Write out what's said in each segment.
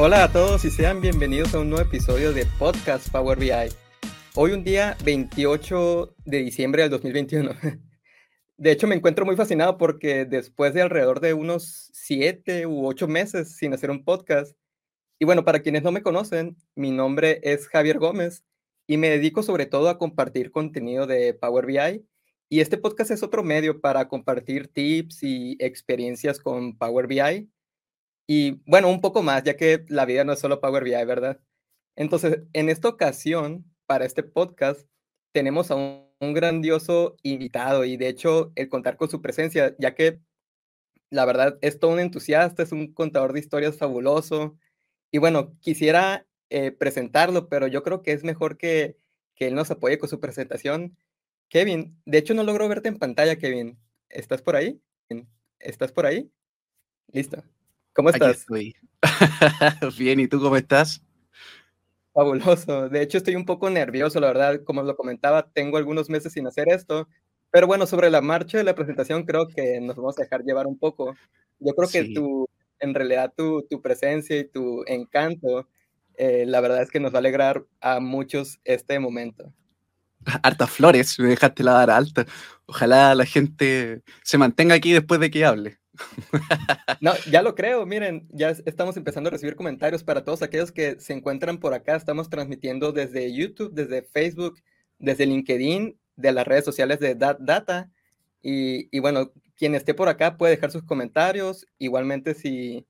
Hola a todos y sean bienvenidos a un nuevo episodio de Podcast Power BI. Hoy un día 28 de diciembre del 2021. De hecho me encuentro muy fascinado porque después de alrededor de unos 7 u 8 meses sin hacer un podcast, y bueno, para quienes no me conocen, mi nombre es Javier Gómez y me dedico sobre todo a compartir contenido de Power BI. Y este podcast es otro medio para compartir tips y experiencias con Power BI. Y bueno, un poco más, ya que la vida no es solo Power BI, ¿verdad? Entonces, en esta ocasión, para este podcast, tenemos a un, grandioso invitado y de hecho el contar con su presencia, ya que la verdad es todo un entusiasta, es un contador de historias fabuloso. Y bueno, quisiera eh, presentarlo, pero yo creo que es mejor que, que él nos apoye con su presentación. Kevin, de hecho no logro verte en pantalla, Kevin. ¿Estás por ahí? ¿Estás por ahí? Listo. ¿Cómo estás? Bien, ¿y tú cómo estás? Fabuloso. De hecho, estoy un poco nervioso, la verdad. Como lo comentaba, tengo algunos meses sin hacer esto. Pero bueno, sobre la marcha de la presentación, creo que nos vamos a dejar llevar un poco. Yo creo que tu, en realidad tu, tu presencia y tu encanto eh, la verdad es que nos va a alegrar a muchos este momento. Hartas flores, me dejaste la dar alta. Ojalá la gente se mantenga aquí después de que hable. No, ya lo creo, miren, ya estamos empezando a recibir comentarios para todos aquellos que se encuentran por acá. Estamos transmitiendo desde YouTube, desde Facebook, desde LinkedIn, de las redes sociales de Data. Y, y bueno, quien esté por acá puede dejar sus comentarios. Igualmente, si,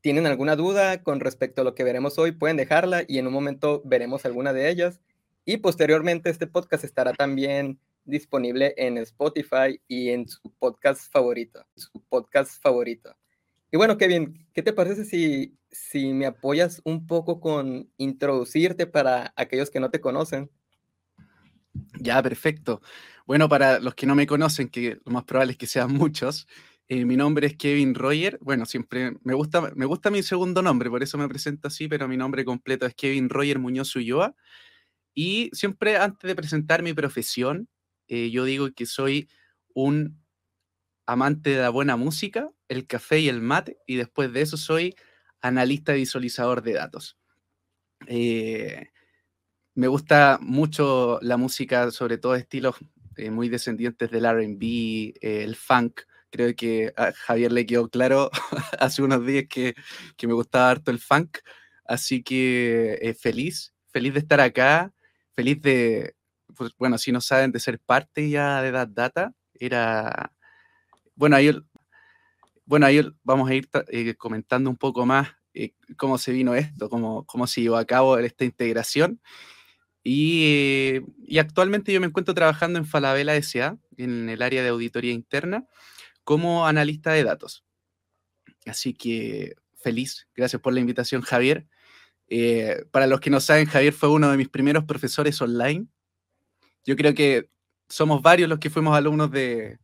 tienen alguna duda con respecto a lo que veremos hoy, pueden dejarla y en un momento veremos alguna de ellas. Y posteriormente este podcast estará también disponible en Spotify y en su podcast favorito, su podcast favorito. Y bueno, Kevin, ¿qué te parece si, si me apoyas un poco con introducirte para aquellos que no te conocen? Ya, perfecto. Bueno, para los que no me conocen, que lo más probable es que sean muchos, eh, mi nombre es Kevin Roger. Bueno, siempre me gusta, me gusta mi segundo nombre, por eso me presento así, pero mi nombre completo es Kevin Roger Muñoz Ulloa. Y siempre antes de presentar mi profesión, eh, yo digo que soy un amante de la buena música, el café y el mate, y después de eso soy analista visualizador de datos. Eh, me gusta mucho la música, sobre todo estilos muy descendientes del RB, el funk, Creo que a Javier le quedó claro hace unos días que, que, me gustaba harto el funk. Así que eh, feliz, feliz de estar acá, feliz de, pues, bueno, si no saben, de ser parte ya de That Data. Era, bueno, ahí, bueno, ahí vamos a ir eh, comentando un poco más eh, cómo se vino esto, cómo, cómo se llevó a cabo esta integración. Y, y, actualmente yo me encuentro trabajando en Falabella S.A., en el área de auditoría interna, como analista de datos. Así que feliz, gracias por la invitación, Javier. Eh, para los que no saben, Javier fue uno de mis primeros profesores online. Yo creo que somos varios los que fuimos alumnos de,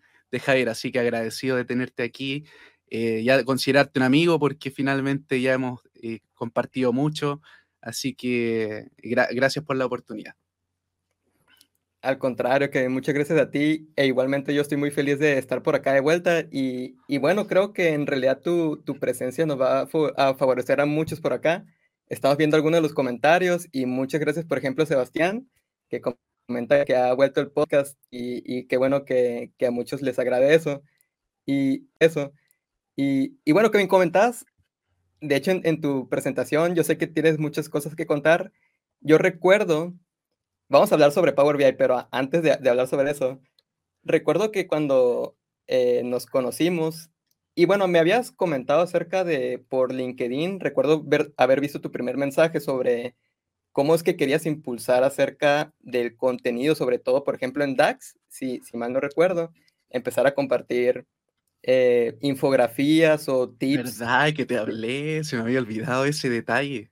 Javier, así que agradecido de tenerte aquí, eh, ya de considerarte un amigo, porque finalmente ya hemos eh, compartido mucho, así que gracias por la oportunidad. Al contrario, que muchas gracias a ti e igualmente yo estoy muy feliz de estar por acá de vuelta y, y bueno, creo que en realidad tu, tu presencia nos va a, favorecer a muchos por acá. Estamos viendo algunos de los comentarios y muchas gracias, por ejemplo, Sebastián, que comenta que ha vuelto el podcast y, y qué bueno que, que, a muchos les agradezco. Y eso. Y, y bueno, que me comentas, de hecho en, en tu presentación yo sé que tienes muchas cosas que contar. Yo recuerdo Vamos a hablar sobre Power BI, pero antes de, hablar sobre eso, recuerdo que cuando eh, nos conocimos, y bueno, me habías comentado acerca de por LinkedIn, recuerdo ver, haber visto tu primer mensaje sobre cómo es que querías impulsar acerca del contenido, sobre todo, por ejemplo, en DAX, si, si mal no recuerdo, empezar a compartir eh, infografías o tips. ¿Verdad que te hablé? Se me había olvidado ese detalle.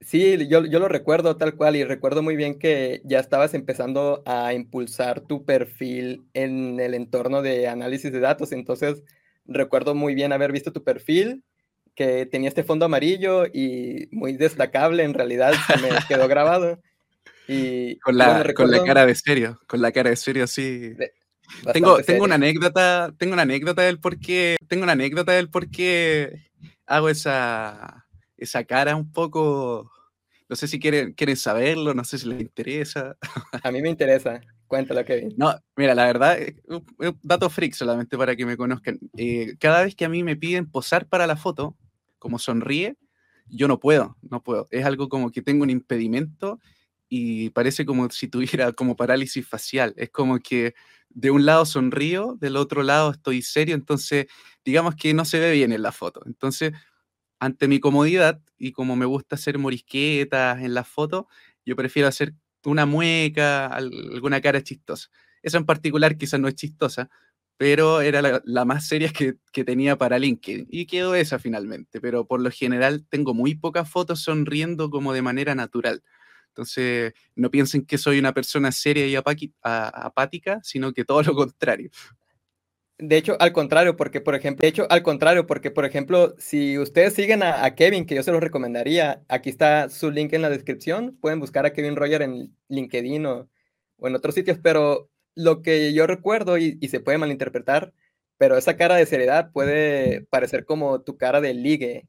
Sí, yo, yo lo recuerdo tal cual y recuerdo muy bien que ya estabas empezando a impulsar tu perfil en el entorno de análisis de datos. Entonces, recuerdo muy bien haber visto tu perfil, que tenía este fondo amarillo y muy destacable, en realidad se me quedó grabado. Y, con, la, con la cara de serio, con la cara de serio, sí. tengo, tengo una anécdota, tengo una anécdota del por qué, tengo una anécdota del por qué hago esa esa cara un poco, no sé si quieren, quieren saberlo, no sé si les interesa. A mí me interesa, cuéntalo Kevin. No, mira, la verdad, un dato freak solamente para que me conozcan. Eh, cada vez que a mí me piden posar para la foto, como sonríe, yo no puedo, no puedo. Es algo como que tengo un impedimento y parece como si tuviera como parálisis facial. Es como que de un lado sonrío, del otro lado estoy serio, entonces digamos que no se ve bien en la foto. Entonces, ante mi comodidad y como me gusta hacer morisquetas en la foto, yo prefiero hacer una mueca, alguna cara chistosa. Esa en particular quizás no es chistosa, pero era la, más seria que, que, tenía para LinkedIn y quedó esa finalmente, pero por lo general tengo muy pocas fotos sonriendo como de manera natural. Entonces, no piensen que soy una persona seria y apática, sino que todo lo contrario. De hecho, al contrario, porque por ejemplo, de hecho, al contrario, porque por ejemplo, si ustedes siguen a, Kevin, que yo se los recomendaría, aquí está su link en la descripción, pueden buscar a Kevin Roger en LinkedIn o, o en otros sitios, pero lo que yo recuerdo y, y, se puede malinterpretar, pero esa cara de seriedad puede parecer como tu cara de ligue.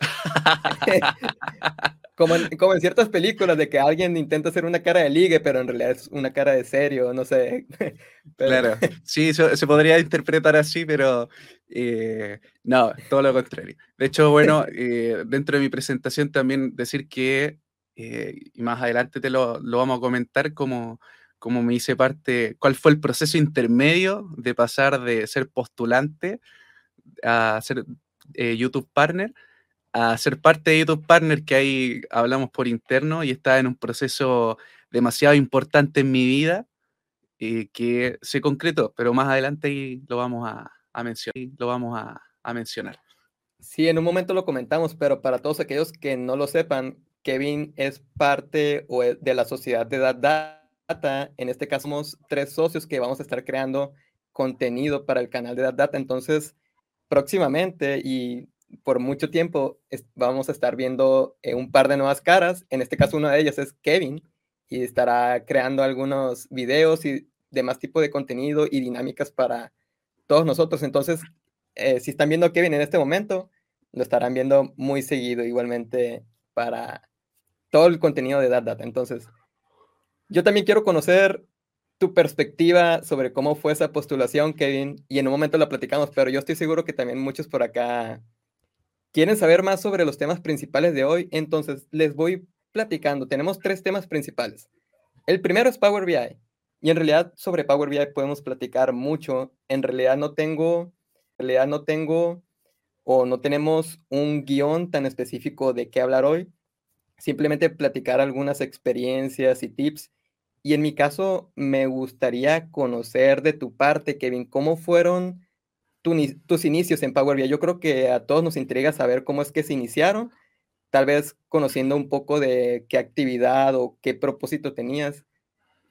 como, en, como en ciertas películas de que alguien intenta hacer una cara de ligue, pero en realidad es una cara de serio, no sé. Claro, sí, se podría interpretar así, pero eh, no, todo lo contrario. De hecho, bueno, eh, dentro de mi presentación también decir que, eh, y más adelante te lo, lo, vamos a comentar, como, como me hice parte, cuál fue el proceso intermedio de pasar de ser postulante a ser YouTube Partner a ser parte de YouTube Partner, que ahí hablamos por interno y está en un proceso demasiado importante en mi vida y que se concretó, pero más adelante lo vamos a, mencionar. Lo vamos a, mencionar. Sí, en un momento lo comentamos, pero para todos aquellos que no lo sepan, Kevin es parte de la sociedad de Data. En este caso somos tres socios que vamos a estar creando contenido para el canal de Data. Entonces, próximamente, y por mucho tiempo vamos a estar viendo eh, un par de nuevas caras. En este caso, una de ellas es Kevin y estará creando algunos videos y demás tipo de contenido y dinámicas para todos nosotros. Entonces, eh, si están viendo a Kevin en este momento, lo estarán viendo muy seguido igualmente para todo el contenido de Data. Entonces, yo también quiero conocer tu perspectiva sobre cómo fue esa postulación, Kevin, y en un momento la platicamos, pero yo estoy seguro que también muchos por acá ¿Quieren saber más sobre los temas principales de hoy? Entonces les voy platicando. Tenemos tres temas principales. El primero es Power BI. Y en realidad sobre Power BI podemos platicar mucho. En realidad no tengo, en realidad no tengo o no tenemos un guion tan específico de qué hablar hoy. Simplemente platicar algunas experiencias y tips. Y en mi caso me gustaría conocer de tu parte, Kevin, cómo fueron tus inicios en Power BI. Yo creo que a todos nos intriga saber cómo es que se iniciaron, tal vez conociendo un poco de qué actividad o qué propósito tenías.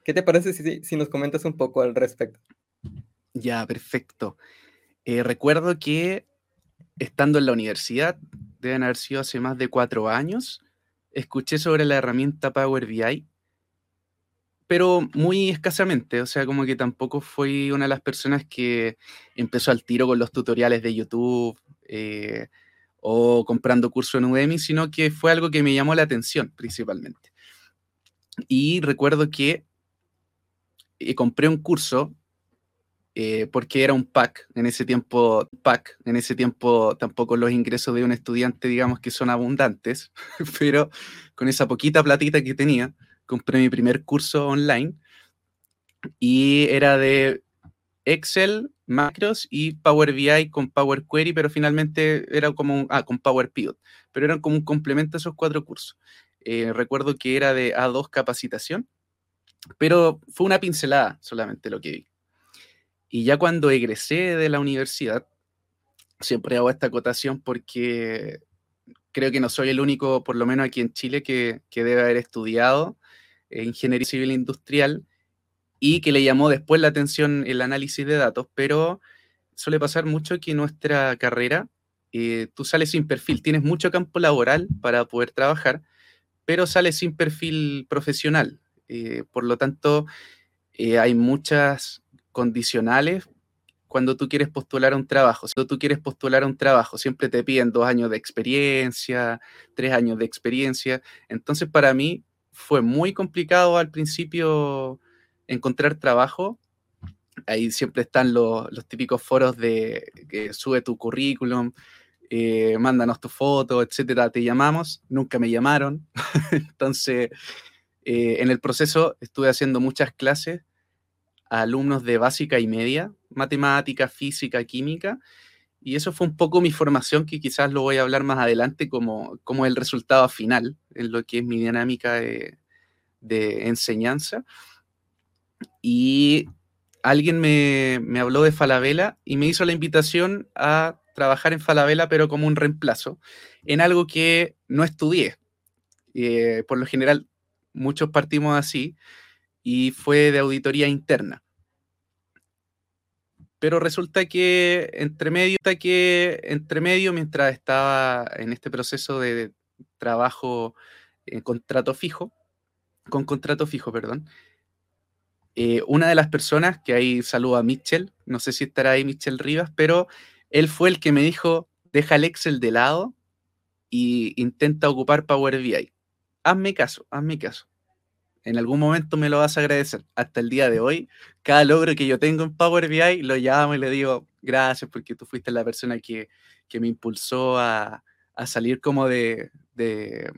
¿Qué te parece si, nos comentas un poco al respecto? Ya, perfecto. Eh, recuerdo que estando en la universidad, deben haber sido hace más de cuatro años, escuché sobre la herramienta Power BI pero muy escasamente, o sea, como que tampoco fui una de las personas que empezó al tiro con los tutoriales de YouTube eh, o comprando cursos en Udemy, sino que fue algo que me llamó la atención principalmente. Y recuerdo que eh, compré un curso eh, porque era un pack, en ese tiempo, pack, en ese tiempo tampoco los ingresos de un estudiante, digamos que son abundantes, pero con esa poquita platita que tenía, compré mi primer curso online y era de Excel, macros y Power BI con Power Query, pero finalmente era como un, ah, con Power Pivot, pero eran como un complemento a esos cuatro cursos. Eh, recuerdo que era de A2 capacitación, pero fue una pincelada solamente lo que vi. Y ya cuando egresé de la universidad, siempre hago esta acotación porque creo que no soy el único, por lo menos aquí en Chile, que, que debe haber estudiado eh, ingeniería civil industrial y que le llamó después la atención el análisis de datos, pero suele pasar mucho que nuestra carrera, eh, tú sales sin perfil, tienes mucho campo laboral para poder trabajar, pero sales sin perfil profesional. Eh, por lo tanto, hay muchas condicionales cuando tú quieres postular un trabajo. Si tú quieres postular un trabajo, siempre te piden dos años de experiencia, tres años de experiencia. Entonces, para mí fue muy complicado al principio encontrar trabajo. Ahí siempre están los, típicos foros de que sube tu currículum, eh, mándanos tu foto, etcétera, te llamamos. Nunca me llamaron. Entonces, eh, en el proceso estuve haciendo muchas clases a alumnos de básica y media, matemática, física, química, y eso fue un poco mi formación, que quizás lo voy a hablar más adelante como, como el resultado final, en lo que es mi dinámica de, enseñanza. Y alguien me, habló de Falabella y me hizo la invitación a trabajar en Falabella, pero como un reemplazo, en algo que no estudié. Eh, por lo general, muchos partimos así, y fue de auditoría interna. Pero resulta que entre medio, que entre medio, mientras estaba en este proceso de trabajo en contrato fijo, con contrato fijo, perdón, eh, una de las personas, que ahí saluda a Mitchell, no sé si estará ahí Mitchell Rivas, pero él fue el que me dijo, deja el Excel de lado y intenta ocupar Power BI. Hazme caso, hazme caso en algún momento me lo vas a agradecer. Hasta el día de hoy, cada logro que yo tengo en Power BI lo llamo y le digo, gracias porque tú fuiste la persona que, me impulsó a, salir como de, de,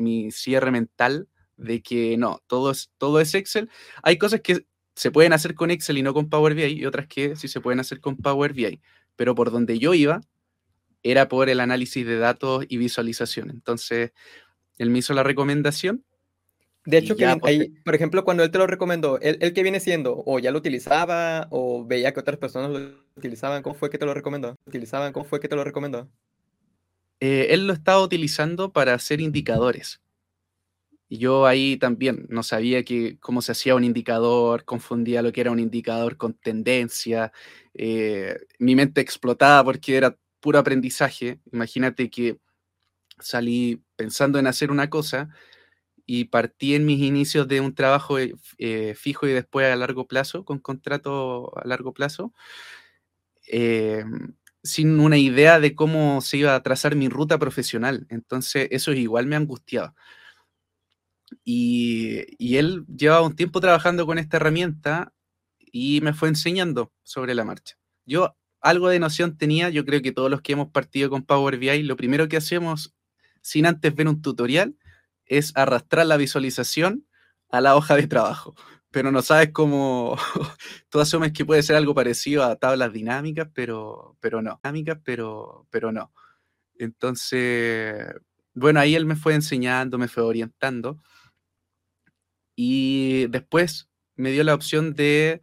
mi cierre mental, de que no, todo es, todo es Excel. Hay cosas que se pueden hacer con Excel y no con Power BI y otras que sí se pueden hacer con Power BI. Pero por donde yo iba era por el análisis de datos y visualización. Entonces, él me hizo la recomendación de hecho, que ahí, por ejemplo, cuando él te lo recomendó, ¿él, qué viene siendo? ¿O ya lo utilizaba? ¿O veía que otras personas lo utilizaban? ¿Cómo fue que te lo recomendó? ¿Utilizaban? ¿Cómo fue que te lo recomendó? Eh, él lo estaba utilizando para hacer indicadores. Y yo ahí también no sabía que, cómo se hacía un indicador, confundía lo que era un indicador con tendencia. Eh, mi mente explotaba porque era puro aprendizaje. Imagínate que salí pensando en hacer una cosa y partí en mis inicios de un trabajo eh, fijo y después a largo plazo, con contrato a largo plazo, sin una idea de cómo se iba a trazar mi ruta profesional. Entonces, eso igual me angustiaba. Y, él llevaba un tiempo trabajando con esta herramienta y me fue enseñando sobre la marcha. Yo algo de noción tenía, yo creo que todos los que hemos partido con Power BI, lo primero que hacemos sin antes ver un tutorial es arrastrar la visualización a la hoja de trabajo, pero no sabes cómo, tú asumes que puede ser algo parecido a tablas dinámicas, pero, pero no, dinámicas, pero, pero no. Entonces, bueno, ahí él me fue enseñando, me fue orientando y después me dio la opción de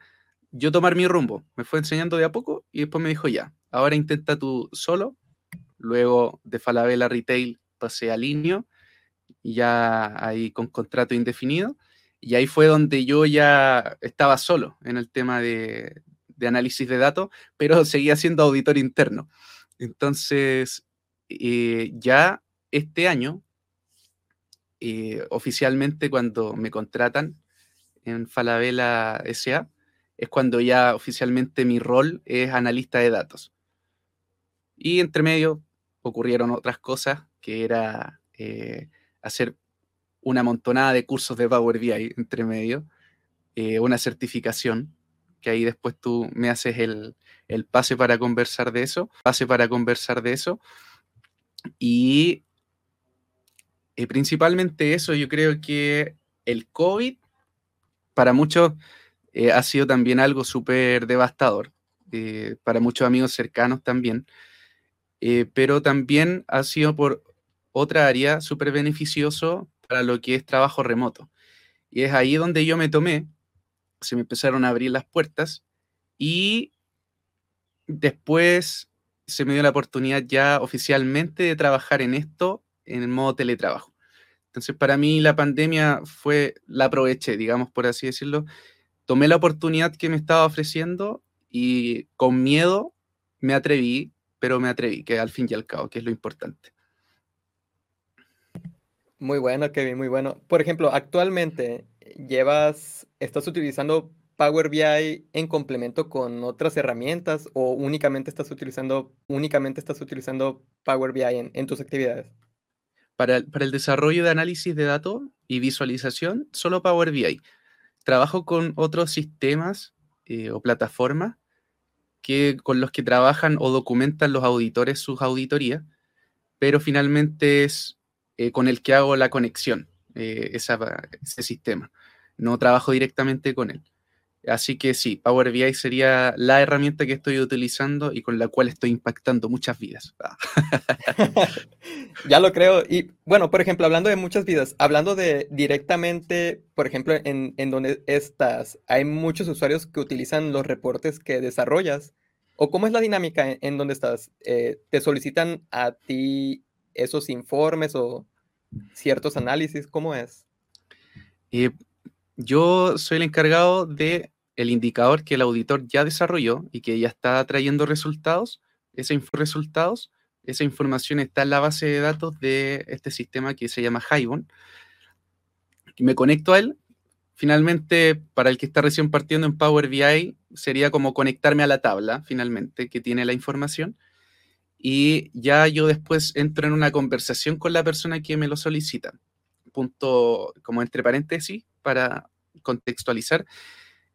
yo tomar mi rumbo. Me fue enseñando de a poco y después me dijo ya, ahora intenta tú solo. Luego de Falabella Retail pasé a Linio ya ahí con contrato indefinido. Y ahí fue donde yo ya estaba solo en el tema de, análisis de datos, pero seguía siendo auditor interno. Entonces, eh, ya este año, eh, oficialmente cuando me contratan en Falabella SA, es cuando ya oficialmente mi rol es analista de datos. Y entre medio ocurrieron otras cosas, que era eh, hacer una montonada de cursos de Power BI entre medio, eh, una certificación, que ahí después tú me haces el, pase para conversar de eso, pase para conversar de eso. Y eh, principalmente eso, yo creo que el COVID para muchos eh, ha sido también algo súper devastador, para muchos amigos cercanos también, pero también ha sido por otra área súper beneficioso para lo que es trabajo remoto. Y es ahí donde yo me tomé, se me empezaron a abrir las puertas y después se me dio la oportunidad ya oficialmente de trabajar en esto en el modo teletrabajo. Entonces, para mí la pandemia fue, la aproveché, digamos, por así decirlo. Tomé la oportunidad que me estaba ofreciendo y con miedo me atreví, pero me atreví, que al fin y al cabo, que es lo importante. Muy bueno, Kevin, muy bueno. Por ejemplo, actualmente llevas, estás utilizando Power BI en complemento con otras herramientas o únicamente estás utilizando, únicamente estás utilizando Power BI en, tus actividades? Para el, para el, desarrollo de análisis de datos y visualización, solo Power BI. Trabajo con otros sistemas eh, o plataformas que, con los que trabajan o documentan los auditores sus auditorías, pero finalmente es eh, con el que hago la conexión, eh, ese sistema. No trabajo directamente con él. Así que sí, Power BI sería la herramienta que estoy utilizando y con la cual estoy impactando muchas vidas. ya lo creo. Y bueno, por ejemplo, hablando de muchas vidas, hablando de directamente, por ejemplo, en, en donde estás, hay muchos usuarios que utilizan los reportes que desarrollas. ¿O cómo es la dinámica en, donde estás? Eh, ¿Te solicitan a ti esos informes o ciertos análisis? ¿Cómo es? Eh, yo soy el encargado de el indicador que el auditor ya desarrolló y que ya está trayendo resultados. Esos resultados, esa información está en la base de datos de este sistema que se llama Hybon. Me conecto a él. Finalmente, para el que está recién partiendo en Power BI, sería como conectarme a la tabla, finalmente, que tiene la información y ya yo después entro en una conversación con la persona que me lo solicita. Punto, como entre paréntesis, para contextualizar.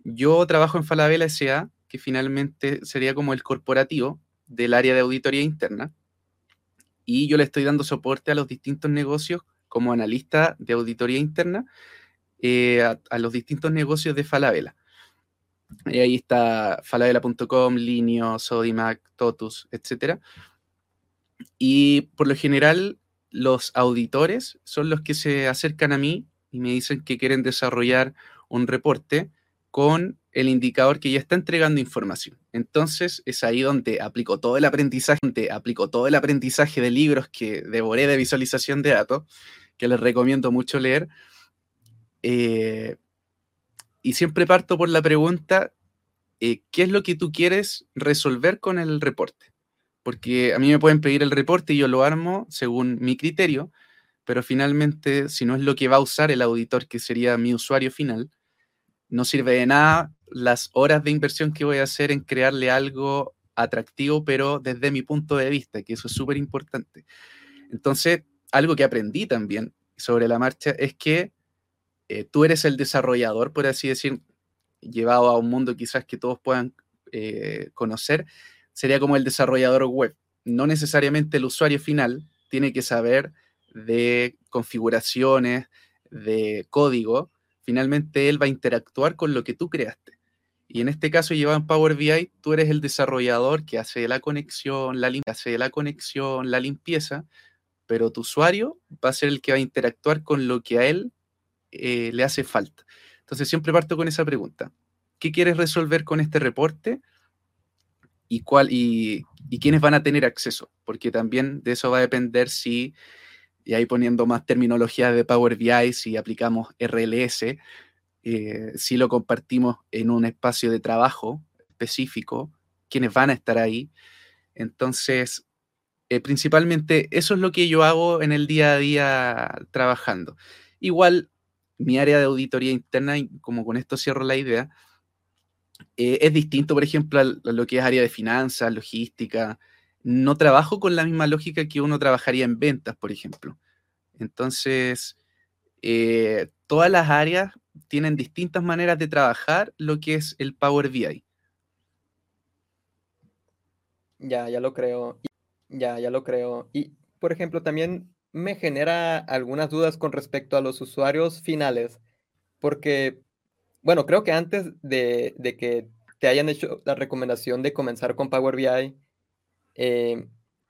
Yo trabajo en Falabella SA, que finalmente sería como el corporativo del área de auditoría interna, y yo le estoy dando soporte a los distintos negocios como analista de auditoría interna eh, a, los distintos negocios de Falabella. Y ahí está falabella.com, Linio, Sodimac, Totus, etcétera y por lo general, los auditores son los que se acercan a mí y me dicen que quieren desarrollar un reporte con el indicador que ya está entregando información. Entonces es ahí donde aplico todo el aprendizaje, aplico todo el aprendizaje de libros que devoré de visualización de datos, que les recomiendo mucho leer. Eh, y siempre parto por la pregunta, eh, ¿qué es lo que tú quieres resolver con el reporte? Porque a mí me pueden pedir el reporte y yo lo armo según mi criterio, pero finalmente, si no es lo que va a usar el auditor, que sería mi usuario final, no sirve de nada las horas de inversión que voy a hacer en crearle algo atractivo, pero desde mi punto de vista, que eso es súper importante. Entonces, algo que aprendí también sobre la marcha es que eh, tú eres el desarrollador, por así decir, llevado a un mundo quizás que todos puedan eh, conocer, sería como el desarrollador web. No necesariamente el usuario final tiene que saber de configuraciones, de código. Finalmente él va a interactuar con lo que tú creaste. Y en este caso, llevado en Power BI, tú eres el desarrollador que hace la conexión, la, hace la conexión, la limpieza, pero tu usuario va a ser el que va a interactuar con lo que a él eh, le hace falta. Entonces, siempre parto con esa pregunta. ¿Qué quieres resolver con este reporte? Y, cuál, y, quiénes van a tener acceso, porque también de eso va a depender si, y ahí poniendo más terminología de Power BI, si aplicamos RLS, eh, si lo compartimos en un espacio de trabajo específico, quiénes van a estar ahí. Entonces, eh, principalmente eso es lo que yo hago en el día a día trabajando. Igual, mi área de auditoría interna, y como con esto cierro la idea, eh, es distinto, por ejemplo, a lo que es área de finanzas, logística. No trabajo con la misma lógica que uno trabajaría en ventas, por ejemplo. Entonces, eh, todas las áreas tienen distintas maneras de trabajar lo que es el Power BI. Ya, ya lo creo. Ya, ya lo creo. Y, por ejemplo, también me genera algunas dudas con respecto a los usuarios finales, porque bueno, creo que antes de, que te hayan hecho la recomendación de comenzar con Power BI, eh,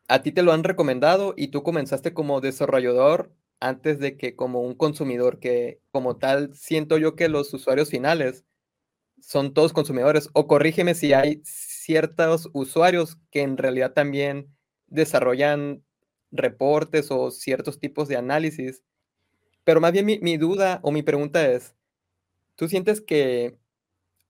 a ti te lo han recomendado y tú comenzaste como desarrollador antes de que como un consumidor, que como tal siento yo que los usuarios finales son todos consumidores. O corrígeme si hay ciertos usuarios que en realidad también desarrollan reportes o ciertos tipos de análisis. Pero más bien mi, mi duda o mi pregunta es, ¿Tú sientes que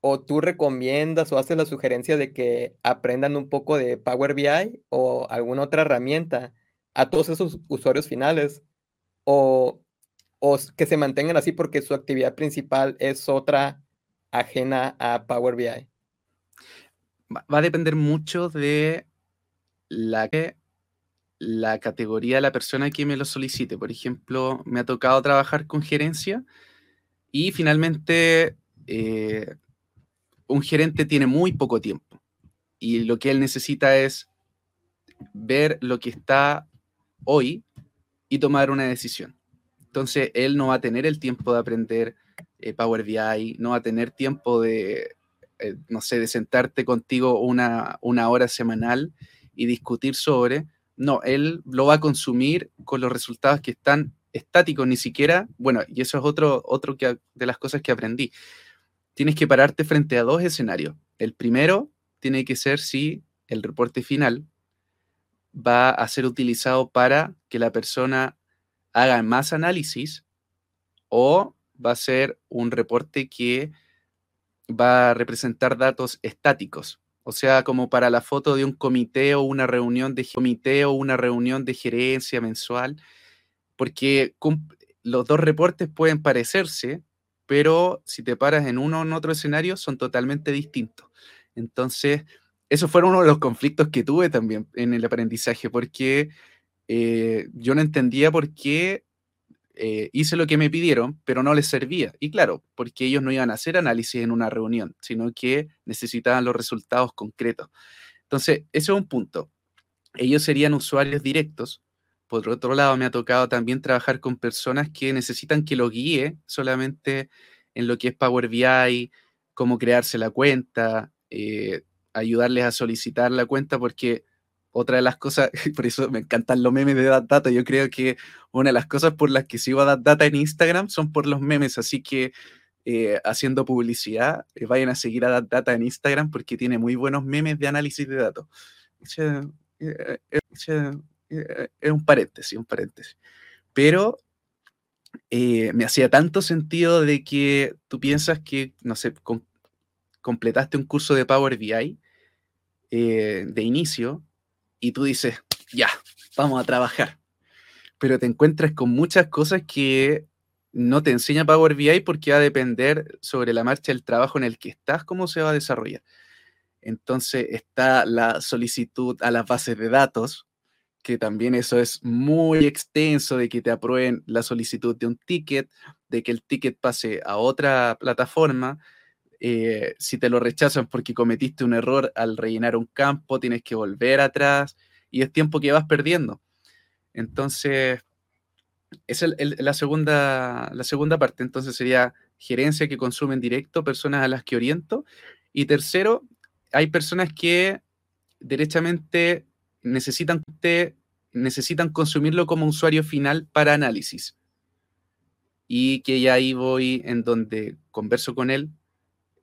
o tú recomiendas o haces la sugerencia de que aprendan un poco de Power BI o alguna otra herramienta a todos esos usuarios finales o, que se mantengan así porque su actividad principal es otra ajena a Power BI? Va, a depender mucho de la, la categoría de la persona que me lo solicite. Por ejemplo, me ha tocado trabajar con gerencia y finalmente eh, un gerente tiene muy poco tiempo y lo que él necesita es ver lo que está hoy y tomar una decisión. Entonces, él no va a tener el tiempo de aprender eh, Power BI, no va a tener tiempo de, eh, no sé, de sentarte contigo una, una hora semanal y discutir sobre. No, él lo va a consumir con los resultados que están estáticos, ni siquiera, bueno, y eso es otro, otro que, de las cosas que aprendí. Tienes que pararte frente a dos escenarios. El primero tiene que ser si el reporte final va a ser utilizado para que la persona haga más análisis o va a ser un reporte que va a representar datos estáticos. O sea, como para la foto de un comité o una reunión de comité o una reunión de gerencia mensual, porque los dos reportes pueden parecerse, pero si te paras en uno o en otro escenario son totalmente distintos. Entonces, eso fue uno de los conflictos que tuve también en el aprendizaje, porque eh, yo no entendía por qué eh, hice lo que me pidieron, pero no les servía. Y claro, porque ellos no iban a hacer análisis en una reunión, sino que necesitaban los resultados concretos. Entonces, ese es un punto. Ellos serían usuarios directos. Por otro lado, me ha tocado también trabajar con personas que necesitan que lo guíe solamente en lo que es Power BI, cómo crearse la cuenta, eh, ayudarles a solicitar la cuenta, porque otra de las cosas, por eso me encantan los memes de Data, yo creo que una de las cosas por las que sigo a Data en Instagram son por los memes, así que eh, haciendo publicidad, eh, vayan a seguir a Data en Instagram porque tiene muy buenos memes de análisis de datos. Es un paréntesis, un paréntesis. Pero me hacía tanto sentido de que tú piensas que, no sé, completaste un curso de Power BI eh, de inicio y tú dices, ya, vamos a trabajar. Pero te encuentras con muchas cosas que no te enseña Power BI porque va a depender sobre la marcha del trabajo en el que estás, cómo se va a desarrollar. Entonces está la solicitud a las bases de datos, que también eso es muy extenso, de que te aprueben la solicitud de un ticket, de que el ticket pase a otra plataforma, eh, si te lo rechazan porque cometiste un error al rellenar un campo, tienes que volver atrás y es tiempo que vas perdiendo. Entonces, es la, segunda, la segunda parte. Entonces sería gerencia que consumen directo, personas a las que oriento. Y tercero, hay personas que derechamente necesitan, necesitan consumirlo como usuario final para análisis. Y que ya ahí voy en donde converso con él,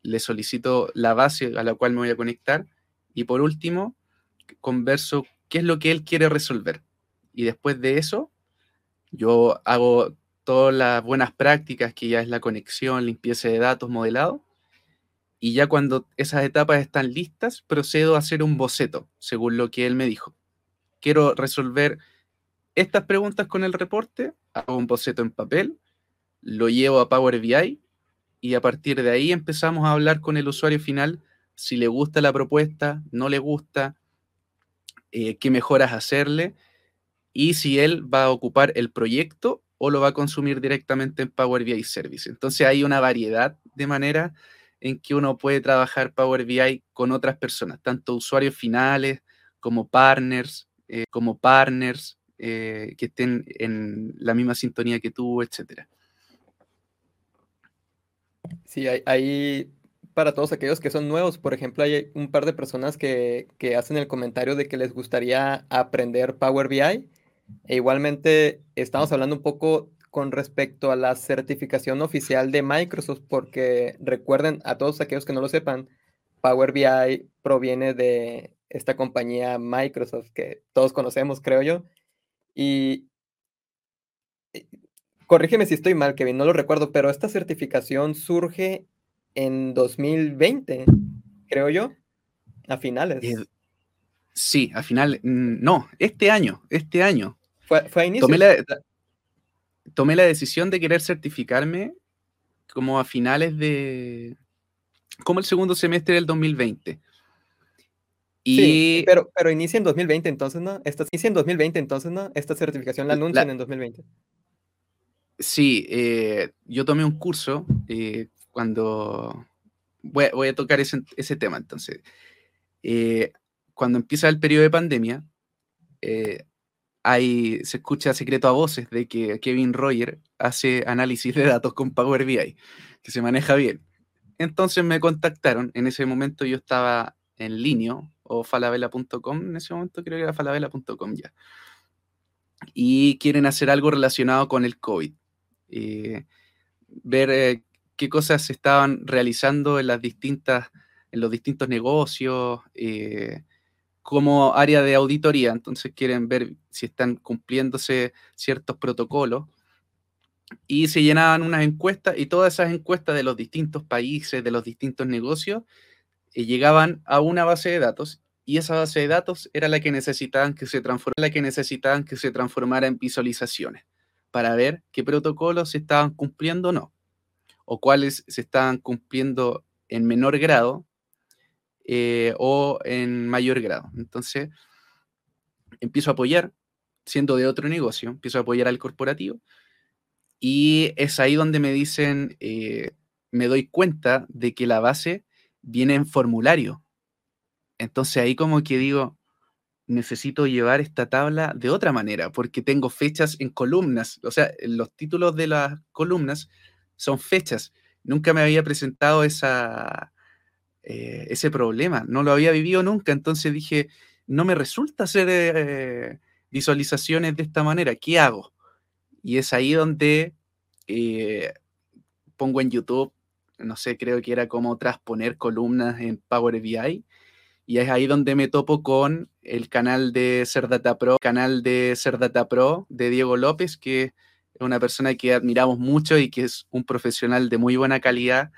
le solicito la base a la cual me voy a conectar y por último converso qué es lo que él quiere resolver. Y después de eso, yo hago todas las buenas prácticas, que ya es la conexión, limpieza de datos, modelado. Y ya cuando esas etapas están listas, procedo a hacer un boceto, según lo que él me dijo. Quiero resolver estas preguntas con el reporte, hago un boceto en papel, lo llevo a Power BI y a partir de ahí empezamos a hablar con el usuario final si le gusta la propuesta, no le gusta, eh, qué mejoras hacerle y si él va a ocupar el proyecto o lo va a consumir directamente en Power BI Service. Entonces hay una variedad de maneras en que uno puede trabajar Power BI con otras personas, tanto usuarios finales como partners, eh, como partners eh, que estén en la misma sintonía que tú, etcétera. Sí, hay, para todos aquellos que son nuevos, por ejemplo, hay un par de personas que, hacen el comentario de que les gustaría aprender Power BI. E igualmente estamos hablando un poco con respecto a la certificación oficial de Microsoft, porque recuerden a todos aquellos que no lo sepan, Power BI proviene de esta compañía Microsoft que todos conocemos, creo yo. Y corrígeme si estoy mal, Kevin, no lo recuerdo, pero esta certificación surge en 2020, creo yo, a finales. Eh, sí, a finales, mm, no, este año, este año. Fue, a inicio. Tomé la, decisión de querer certificarme como a finales de, como el segundo semestre del 2020. Y... Sí, pero, pero inicia en 2020, entonces, ¿no? Esta, inicia en 2020, entonces, ¿no? Esta certificación la anuncian en 2020. Sí, eh, yo tomé un curso eh, cuando... Voy, a tocar ese, ese tema, entonces. Eh, cuando empieza el periodo de pandemia, hay, se escucha secreto a voces de que Kevin Roger hace análisis de datos con Power BI, que se maneja bien. Entonces me contactaron, en ese momento yo estaba en línea, o falabella.com, en ese momento creo que era falabella.com ya. Y quieren hacer algo relacionado con el COVID. Eh, ver eh, qué cosas se estaban realizando en, las distintas, en los distintos negocios, eh, como área de auditoría. Entonces quieren ver si están cumpliéndose ciertos protocolos. Y se llenaban unas encuestas y todas esas encuestas de los distintos países, de los distintos negocios, llegaban a una base de datos y esa base de datos era la que necesitaban que se transformara, la que necesitaban que se transformara en visualizaciones para ver qué protocolos se estaban cumpliendo o no, o cuáles se estaban cumpliendo en menor grado eh, o en mayor grado. Entonces, empiezo a apoyar, siendo de otro negocio, empiezo a apoyar al corporativo y es ahí donde me dicen, eh, me doy cuenta de que la base viene en formulario. Entonces ahí como que digo, necesito llevar esta tabla de otra manera, porque tengo fechas en columnas. O sea, los títulos de las columnas son fechas. Nunca me había presentado esa, eh, ese problema, no lo había vivido nunca. Entonces dije, no me resulta hacer eh, visualizaciones de esta manera, ¿qué hago? Y es ahí donde eh, pongo en YouTube, no sé, creo que era como transponer columnas en Power BI y es ahí donde me topo con el canal de Cerdata Pro, canal de Cerdata Pro de Diego López, que es una persona que admiramos mucho y que es un profesional de muy buena calidad.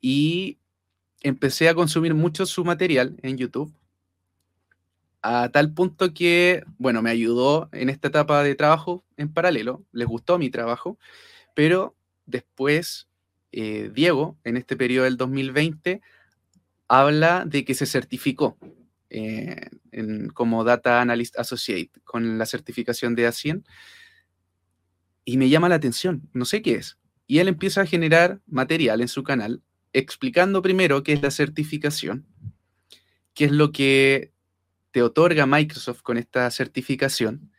Y empecé a consumir mucho su material en YouTube, a tal punto que, bueno, me ayudó en esta etapa de trabajo en paralelo, les gustó mi trabajo, pero después eh, Diego, en este periodo del 2020, habla de que se certificó eh, como Data Analyst Associate con la certificación de A100 y me llama la atención, no sé qué es. Y él empieza a generar material en su canal explicando primero qué es la certificación, qué es lo que te otorga Microsoft con esta certificación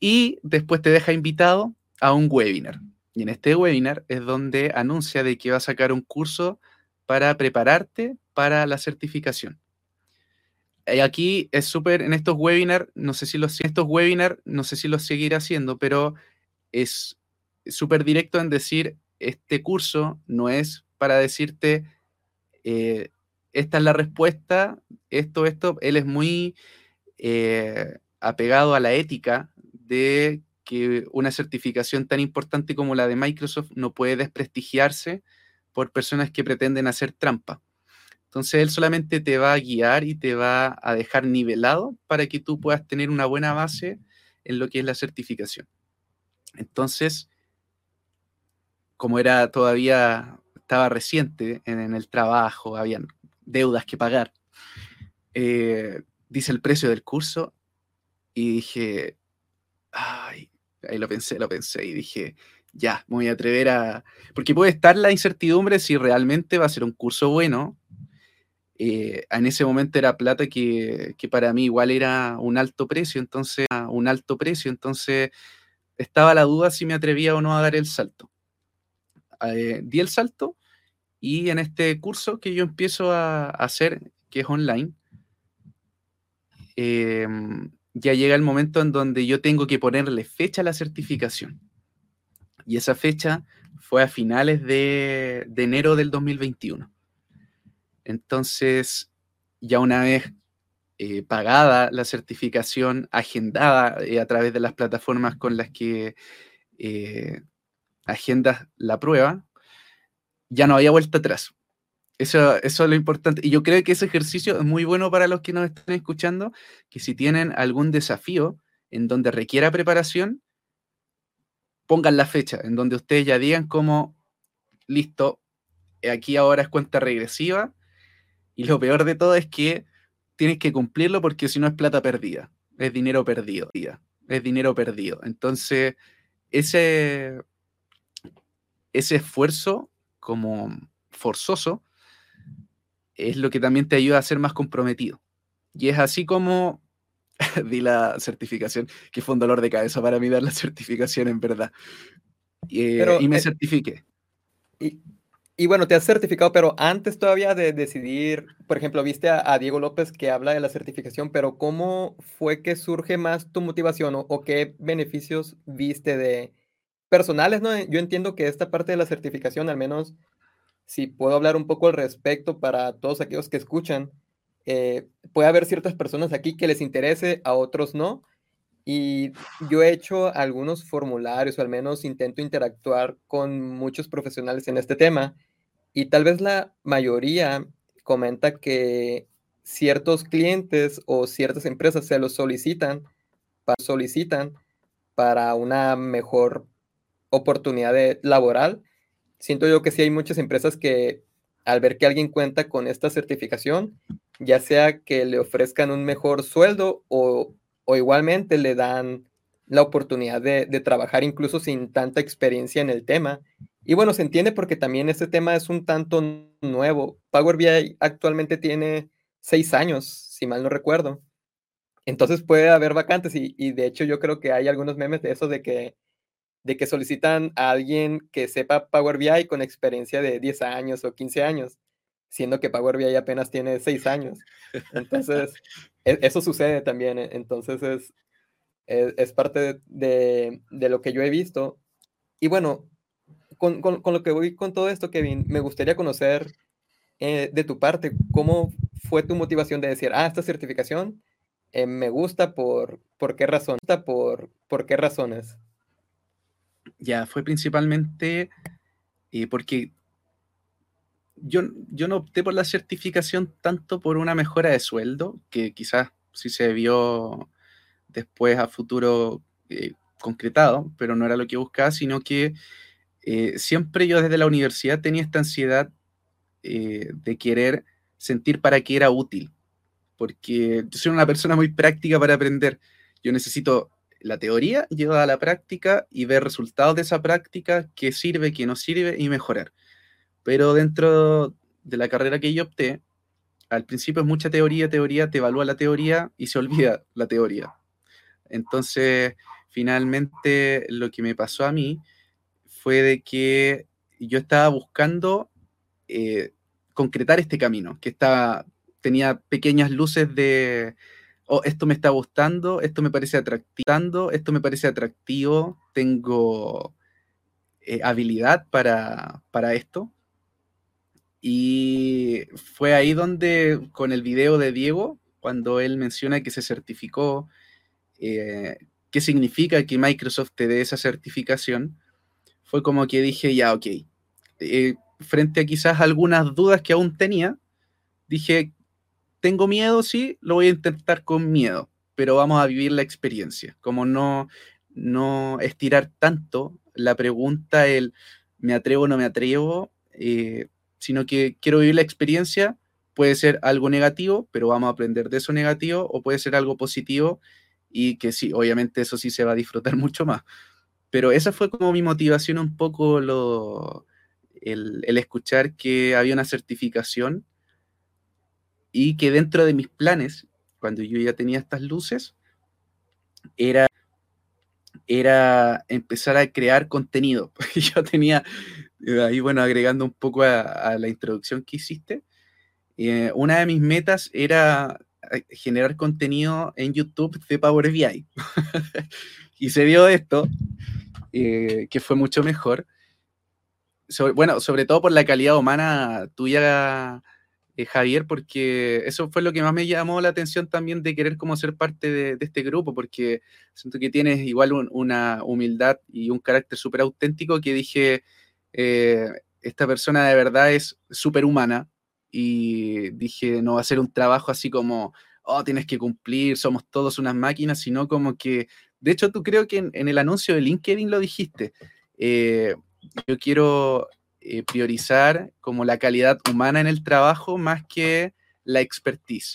y después te deja invitado a un webinar. Y en este webinar es donde anuncia de que va a sacar un curso para prepararte para la certificación. Y aquí es súper, en estos webinars, no sé si los, estos webinars, no sé si los seguiré haciendo, pero es súper directo en decir, este curso no es para decirte, eh, esta es la respuesta, esto, esto, él es muy eh, apegado a la ética de que una certificación tan importante como la de Microsoft no puede desprestigiarse por personas que pretenden hacer trampa. Entonces él solamente te va a guiar y te va a dejar nivelado para que tú puedas tener una buena base en lo que es la certificación. Entonces, como era todavía, estaba reciente en, el trabajo, habían deudas que pagar, eh, dice el precio del curso y dije, ay, ahí lo pensé, lo pensé y dije, ya, me voy a atrever a... Porque puede estar la incertidumbre si realmente va a ser un curso bueno, eh, en ese momento era plata que, para mí igual era un alto precio, entonces, un alto precio, entonces estaba la duda si me atrevía o no a dar el salto. Eh, di el salto y en este curso que yo empiezo a, hacer, que es online, em, ya llega el momento en donde yo tengo que ponerle fecha a la certificación. Y esa fecha fue a finales de, enero del 2021. Entonces, ya una vez eh, pagada la certificación, agendada eh, a través de las plataformas con las que eh, agendas la prueba, ya no había vuelta atrás. Eso, eso es lo importante. Y yo creo que ese ejercicio es muy bueno para los que nos están escuchando, que si tienen algún desafío en donde requiera preparación, pongan la fecha, en donde ustedes ya digan como, listo, aquí ahora es cuenta regresiva y lo peor de todo es que tienes que cumplirlo porque si no es plata perdida, es dinero perdido, es dinero perdido. Entonces, ese, ese esfuerzo como forzoso es lo que también te ayuda a ser más comprometido. Y es así como di la certificación, que fue un dolor de cabeza para mí dar la certificación en verdad. Eh, y me eh, certifiqué. Y, y, bueno, te has certificado, pero antes todavía de decidir, por ejemplo, viste a, Diego López que habla de la certificación, pero ¿cómo fue que surge más tu motivación o, o qué beneficios viste de personales? ¿no? Yo entiendo que esta parte de la certificación, al menos si puedo hablar un poco al respecto para todos aquellos que escuchan, eh, puede haber ciertas personas aquí que les interese, a otros no. Y yo he hecho algunos formularios, o al menos intento interactuar con muchos profesionales en este tema, y tal vez la mayoría comenta que ciertos clientes o ciertas empresas se los solicitan, solicitan para una mejor oportunidad de, laboral. Siento yo que sí hay muchas empresas que al ver que alguien cuenta con esta certificación, ya sea que le ofrezcan un mejor sueldo o, igualmente le dan la oportunidad de, trabajar incluso sin tanta experiencia en el tema. Y bueno, se entiende porque también este tema es un tanto nuevo. Power BI actualmente tiene seis años, si mal no recuerdo. Entonces puede haber vacantes y de hecho yo creo que hay algunos memes de eso de que de que solicitan a alguien que sepa Power BI con experiencia de 10 años o 15 años, siendo que Power BI apenas tiene 6 años. Entonces, e-, eso sucede también. E-, entonces, es, e-, es, parte de, de, lo que yo he visto. Y bueno, con, con, con, lo que voy con todo esto, Kevin, me gustaría conocer eh, de tu parte cómo fue tu motivación de decir, ah, esta certificación eh, me gusta por, por qué razón, por, por qué razones. Ya, fue principalmente eh, porque yo, yo no opté por la certificación tanto por una mejora de sueldo, que quizás sí se vio después a futuro eh, concretado, pero no era lo que buscaba, sino que eh, siempre yo desde la universidad tenía esta ansiedad de querer sentir para qué era útil, porque yo soy una persona muy práctica para aprender. Yo necesito la teoría lleva a la práctica y ver resultados de esa práctica, qué sirve, qué no sirve y mejorar. Pero dentro de la carrera que yo opté, al principio es mucha teoría, teoría, te evalúa la teoría y se olvida la teoría. Entonces, finalmente lo que me pasó a mí fue de que yo estaba buscando eh, concretar este camino, que estaba, tenía pequeñas luces de, oh, esto me está gustando, esto me parece atractivo, esto me parece atractivo, tengo eh, habilidad para, esto. Y fue ahí donde, con el video de Diego, cuando él menciona que se certificó, eh, qué significa que Microsoft te dé esa certificación, fue como que dije, ya, ok, eh, frente a quizás algunas dudas que aún tenía, dije, tengo miedo, sí, lo voy a intentar con miedo, pero vamos a vivir la experiencia, como no, no estirar tanto la pregunta, el me atrevo o no me atrevo, eh, sino que quiero vivir la experiencia, puede ser algo negativo, pero vamos a aprender de eso negativo, o puede ser algo positivo y que sí, obviamente eso sí se va a disfrutar mucho más. Pero esa fue como mi motivación un poco lo, el, el escuchar que había una certificación y que dentro de mis planes, cuando yo ya tenía estas luces, era, era empezar a crear contenido. yo tenía, ahí bueno, agregando un poco a, la introducción que hiciste, eh, una de mis metas era eh, generar contenido en YouTube de Power BI. y se dio esto, eh, que fue mucho mejor. bueno, sobre todo por la calidad humana tuya, eh, Javier, porque eso fue lo que más me llamó la atención también de querer como ser parte de, este grupo, porque siento que tienes igual una humildad y un carácter súper auténtico que dije, eh, esta persona de verdad es súper humana y dije, no va a ser un trabajo así como, oh, tienes que cumplir, somos todos unas máquinas, sino como que, de hecho, tú creo que en, el anuncio de LinkedIn lo dijiste, eh, yo quiero eh, priorizar como la calidad humana en el trabajo más que la expertise.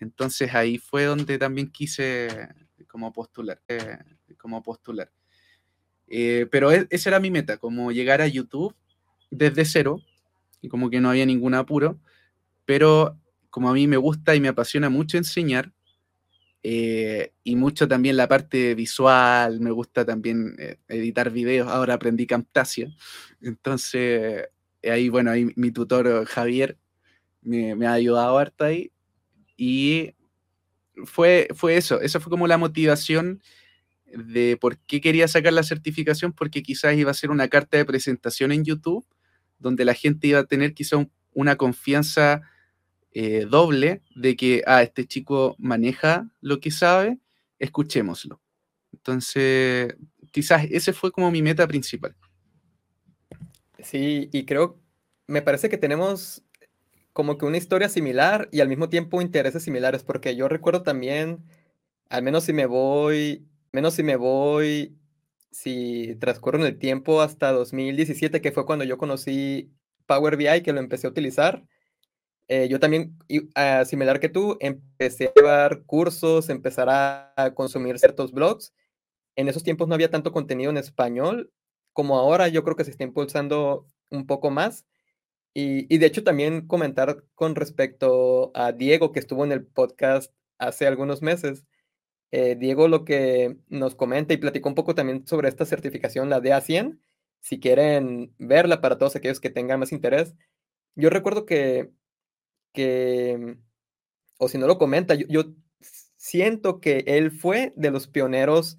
Entonces ahí fue donde también quise como postular. Eh, como postular. Eh, pero e, esa era mi meta, como llegar a YouTube desde cero, y como que no había ningún apuro, pero como a mí me gusta y me apasiona mucho enseñar, eh, y mucho también la parte visual, me gusta también eh, editar videos, ahora aprendí Camtasia, entonces ahí, bueno, ahí mi tutor Javier me, ha ayudado harto ahí, y fue, fue eso, esa fue como la motivación de por qué quería sacar la certificación, porque quizás iba a ser una carta de presentación en YouTube, donde la gente iba a tener quizás una confianza eh, doble de que, ah, este chico maneja lo que sabe, escuchémoslo. Entonces, quizás ese fue como mi meta principal. Sí, y creo, me parece que tenemos como que una historia similar y al mismo tiempo intereses similares, porque yo recuerdo también, al menos si me voy menos si me voy, si transcurre en el tiempo hasta 2017, que fue cuando yo conocí Power BI, que lo empecé a utilizar. Eh, yo también, uh, similar que tú, empecé a llevar cursos, empezar a, consumir ciertos blogs. En esos tiempos no había tanto contenido en español como ahora. Yo creo que se está impulsando un poco más. Y, y de hecho también comentar con respecto a Diego, que estuvo en el podcast hace algunos meses. Eh, Diego lo que nos comenta y platicó un poco también sobre esta certificación, la DA100, si quieren verla para todos aquellos que tengan más interés. Yo recuerdo que, que o si no lo comenta, yo, siento que él fue de los pioneros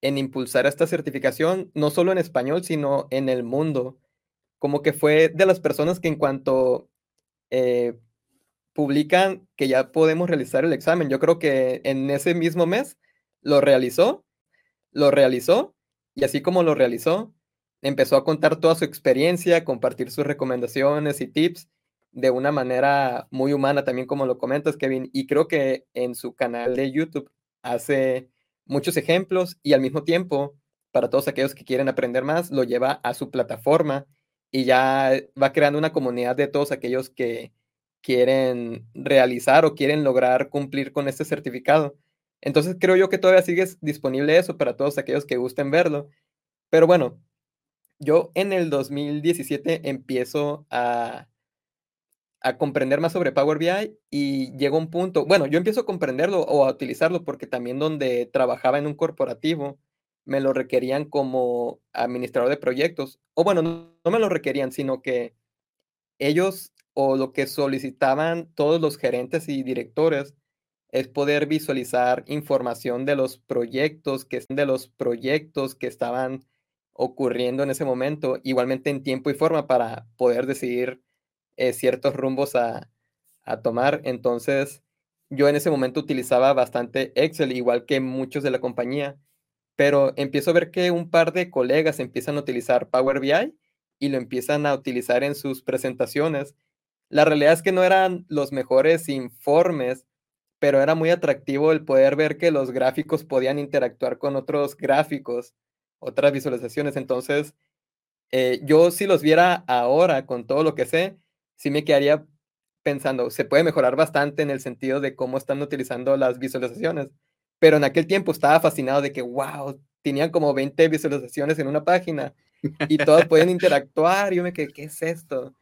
en impulsar esta certificación, no solo en español, sino en el mundo. Como que fue de las personas que en cuanto eh, publican que ya podemos realizar el examen. Yo creo que en ese mismo mes lo realizó, lo realizó y así como lo realizó, empezó a contar toda su experiencia, compartir sus recomendaciones y tips de una manera muy humana también como lo comentas, Kevin. Y creo que en su canal de YouTube hace muchos ejemplos y al mismo tiempo, para todos aquellos que quieren aprender más, lo lleva a su plataforma y ya va creando una comunidad de todos aquellos que quieren realizar o quieren lograr cumplir con este certificado. Entonces creo yo que todavía sigue disponible eso para todos aquellos que gusten verlo. Pero bueno, yo en el 2017 empiezo a, a comprender más sobre Power BI y llegó un punto, bueno, yo empiezo a comprenderlo o a utilizarlo porque también donde trabajaba en un corporativo me lo requerían como administrador de proyectos. O bueno, no, me lo requerían, sino que ellos o lo que solicitaban todos los gerentes y directores es poder visualizar información de los proyectos que de los proyectos que estaban ocurriendo en ese momento, igualmente en tiempo y forma para poder decidir eh, ciertos rumbos a, a tomar. Entonces, yo en ese momento utilizaba bastante Excel, igual que muchos de la compañía, pero empiezo a ver que un par de colegas empiezan a utilizar Power BI y lo empiezan a utilizar en sus presentaciones la realidad es que no eran los mejores informes, pero era muy atractivo el poder ver que los gráficos podían interactuar con otros gráficos, otras visualizaciones. Entonces, eh, yo si los viera ahora con todo lo que sé, sí me quedaría pensando, se puede mejorar bastante en el sentido de cómo están utilizando las visualizaciones. Pero en aquel tiempo estaba fascinado de que, wow, tenían como 20 visualizaciones en una página y todos pueden interactuar. Y yo me quedé, ¿qué es esto?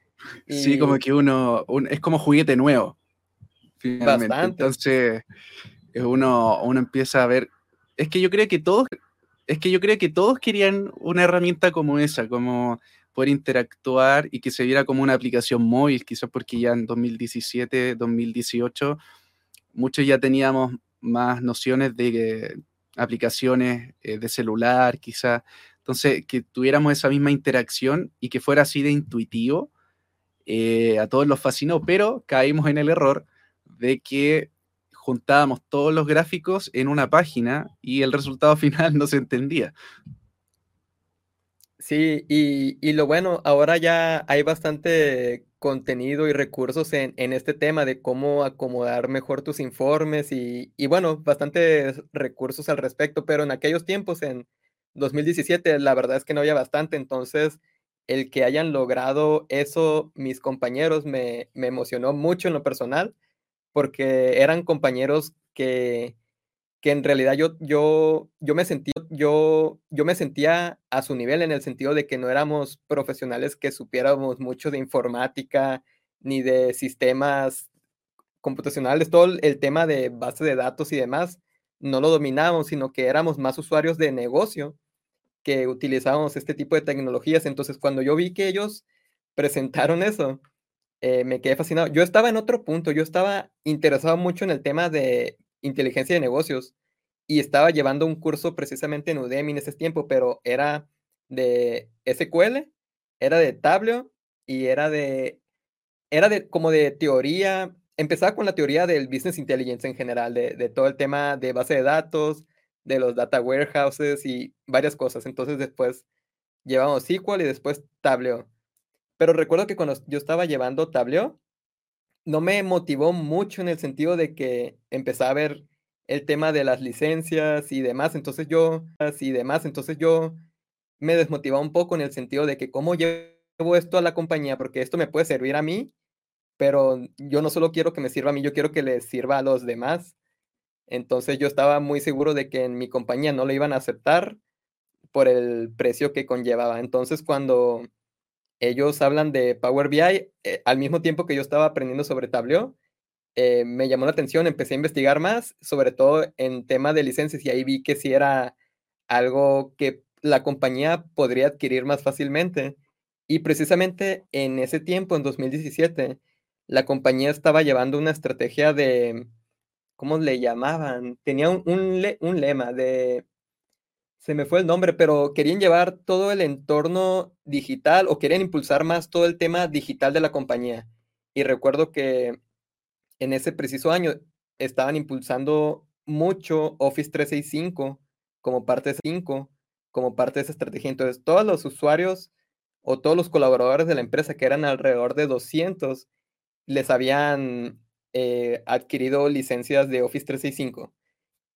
Sí, como que uno, es como juguete nuevo. Finalmente. Entonces, uno, uno empieza a ver. Es que yo creo que todos, es que yo creo que todos querían una herramienta como esa, como poder interactuar y que se viera como una aplicación móvil, quizás porque ya en 2017, 2018, muchos ya teníamos más nociones de aplicaciones eh, de celular, quizás. Entonces, que tuviéramos esa misma interacción y que fuera así de intuitivo, eh, a todos los fascinó, pero caímos en el error de que juntábamos todos los gráficos en una página y el resultado final no se entendía. Sí, y, lo bueno, ahora ya hay bastante contenido y recursos en, este tema de cómo acomodar mejor tus informes y, y, bueno, bastantes recursos al respecto, pero en aquellos tiempos, en 2017, la verdad es que no había bastante, entonces el que hayan logrado eso mis compañeros me, me emocionó mucho en lo personal, porque eran compañeros que, que en realidad yo, yo, yo, me sentía, yo, yo me sentía a su nivel en el sentido de que no éramos profesionales que supiéramos mucho de informática ni de sistemas computacionales, todo el tema de base de datos y demás, no lo dominábamos, sino que éramos más usuarios de negocio que utilizábamos este tipo de tecnologías. Entonces, cuando yo vi que ellos presentaron eso, eh, me quedé fascinado. Yo estaba en otro punto, yo estaba interesado mucho en el tema de inteligencia de negocios y estaba llevando un curso precisamente en Udemy en ese tiempo, pero era de SQL, era de Tableau y era de, era de como de teoría, empezaba con la teoría del business intelligence en general, de, de todo el tema de base de datos, de los data warehouses y varias cosas. Entonces después llevamos SQL y después Tableau. Pero recuerdo que cuando yo estaba llevando Tableau, no me motivó mucho en el sentido de que empezaba a ver el tema de las licencias y demás. Entonces yo, y demás, entonces yo me desmotivaba un poco en el sentido de que cómo llevo esto a la compañía, porque esto me puede servir a mí, pero yo no solo quiero que me sirva a mí, yo quiero que les sirva a los demás. Entonces yo estaba muy seguro de que en mi compañía no lo iban a aceptar por el precio que conllevaba. Entonces cuando ellos hablan de Power BI, eh, al mismo tiempo que yo estaba aprendiendo sobre Tableau, eh, me llamó la atención, empecé a investigar más, sobre todo en tema de licencias, y ahí vi que si era algo que la compañía podría adquirir más fácilmente. Y precisamente en ese tiempo, en 2017, la compañía estaba llevando una estrategia de ¿cómo le llamaban? Tenía un, un, lema de, se me fue el nombre, pero querían llevar todo el entorno digital o querían impulsar más todo el tema digital de la compañía. Y recuerdo que en ese preciso año estaban impulsando mucho Office 365 como parte de 5, como parte de esa estrategia. Entonces, todos los usuarios o todos los colaboradores de la empresa, que eran alrededor de 200, les habían eh, adquirido licencias de Office 365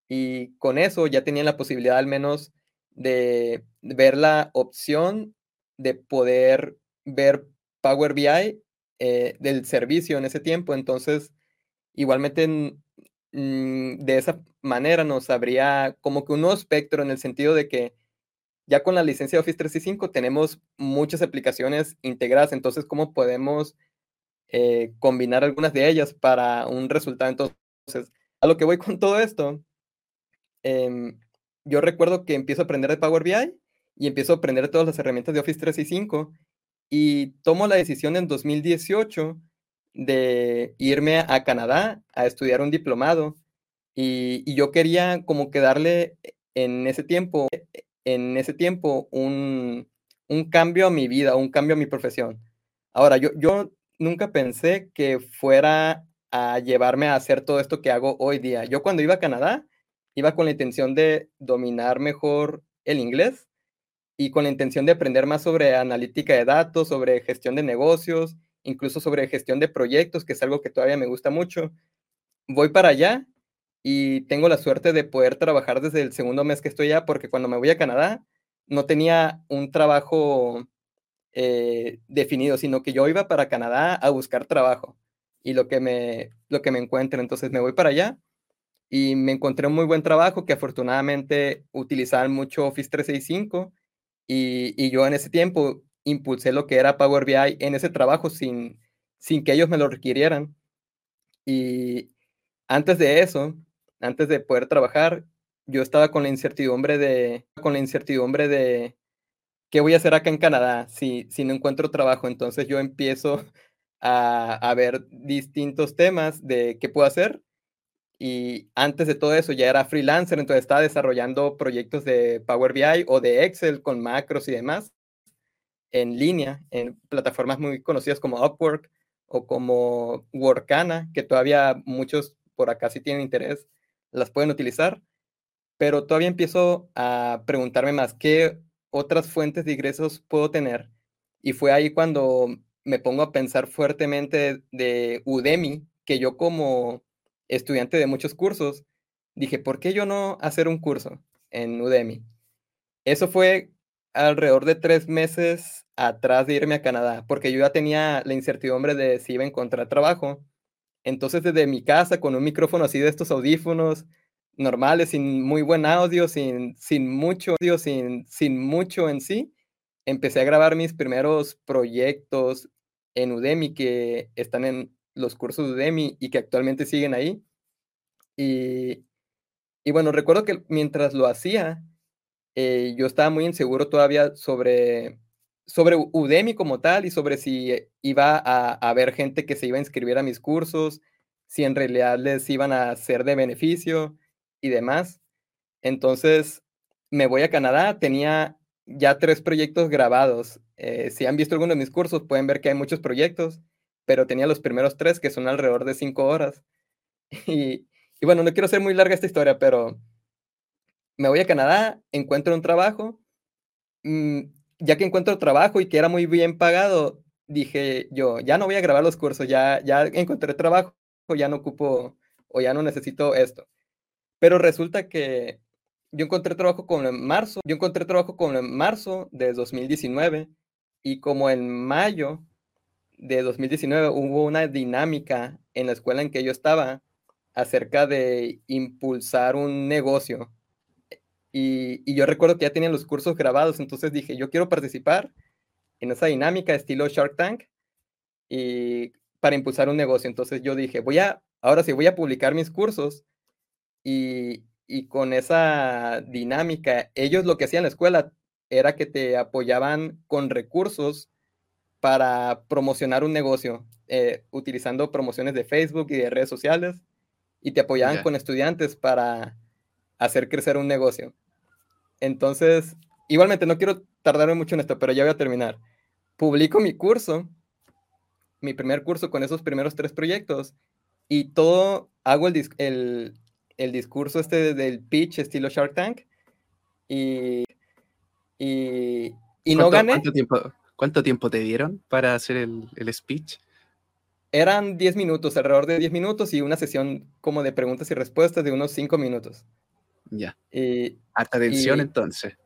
y con eso ya tenían la posibilidad al menos de ver la opción de poder ver Power BI eh, del servicio en ese tiempo. Entonces, igualmente de esa manera nos habría como que un nuevo espectro en el sentido de que ya con la licencia de Office 365 tenemos muchas aplicaciones integradas. Entonces, ¿cómo podemos eh, combinar algunas de ellas para un resultado. Entonces, a lo que voy con todo esto, em, yo recuerdo que empiezo a aprender de Power BI y empiezo a aprender todas las herramientas de Office 365 y tomo la decisión en 2018 de irme a Canadá a estudiar un diplomado y, yo quería como que darle en ese tiempo, en ese tiempo un, un cambio a mi vida, un cambio a mi profesión. Ahora, yo, yo nunca pensé que fuera a llevarme a hacer todo esto que hago hoy día. Yo cuando iba a Canadá, iba con la intención de dominar mejor el inglés y con la intención de aprender más sobre analítica de datos, sobre gestión de negocios, incluso sobre gestión de proyectos, que es algo que todavía me gusta mucho. Voy para allá y tengo la suerte de poder trabajar desde el segundo mes que estoy allá, porque cuando me voy a Canadá no tenía un trabajo eh, definido, sino que yo iba para Canadá a buscar trabajo y lo que me, lo que me encuentro. Entonces me voy para allá y me encontré un muy buen trabajo que afortunadamente utilizaban mucho Office 365 y, y yo en ese tiempo impulsé lo que era Power BI en ese trabajo sin, sin que ellos me lo requirieran. Y antes de eso, antes de poder trabajar, yo estaba con la incertidumbre de, con la incertidumbre de, ¿qué voy a hacer acá en Canadá si, si no encuentro trabajo? Entonces yo empiezo a, a, ver distintos temas de qué puedo hacer. Y antes de todo eso ya era freelancer, entonces estaba desarrollando proyectos de Power BI o de Excel con macros y demás en línea, en plataformas muy conocidas como Upwork o como Workana, que todavía muchos por acá si tienen interés, las pueden utilizar. Pero todavía empiezo a preguntarme más, ¿qué otras fuentes de ingresos puedo tener? Y fue ahí cuando me pongo a pensar fuertemente de Udemy, que yo como estudiante de muchos cursos, dije, ¿por qué yo no hacer un curso en Udemy? Eso fue alrededor de tres meses atrás de irme a Canadá, porque yo ya tenía la incertidumbre de si iba a encontrar trabajo. Entonces, desde mi casa, con un micrófono así de estos audífonos normales, sin muy buen audio, sin, sin mucho audio, sin, sin mucho en sí, empecé a grabar mis primeros proyectos en Udemy que están en los cursos de Udemy y que actualmente siguen ahí. Y, y bueno, recuerdo que mientras lo hacía, eh, yo estaba muy inseguro todavía sobre, sobre Udemy como tal y sobre si iba a, a haber gente que se iba a inscribir a mis cursos, si en realidad les iban a ser de beneficio y demás. Entonces me voy a Canadá, tenía ya tres proyectos grabados. Eh, si han visto alguno de mis cursos, pueden ver que hay muchos proyectos, pero tenía los primeros tres que son alrededor de cinco horas. Y, y bueno, no quiero hacer muy larga esta historia, pero me voy a Canadá, encuentro un trabajo. Mm, ya que encuentro trabajo y que era muy bien pagado, dije yo, ya no voy a grabar los cursos, ya, ya encontré trabajo, ya no ocupo o ya no necesito esto. Pero resulta que yo encontré trabajo como en marzo, yo encontré trabajo como en marzo de 2019 y como en mayo de 2019 hubo una dinámica en la escuela en que yo estaba acerca de impulsar un negocio. Y, yo recuerdo que ya tenían los cursos grabados, entonces dije, yo quiero participar en esa dinámica estilo Shark Tank y para impulsar un negocio. Entonces yo dije, voy a, ahora sí, voy a publicar mis cursos y, y con esa dinámica, ellos lo que hacían en la escuela era que te apoyaban con recursos para promocionar un negocio, eh, utilizando promociones de Facebook y de redes sociales, y te apoyaban con estudiantes para hacer crecer un negocio. Entonces, igualmente, no quiero tardarme mucho en esto, pero ya voy a terminar. Publico mi curso, mi primer curso con esos primeros tres proyectos, y todo, hago el, el, el discurso este del pitch estilo Shark Tank y, y, y no gané. ¿cuánto tiempo, ¿Cuánto tiempo te dieron para hacer el, el speech? Eran 10 minutos, alrededor de 10 minutos y una sesión como de preguntas y respuestas de unos 5 minutos. Ya. Y, Harta tensión entonces.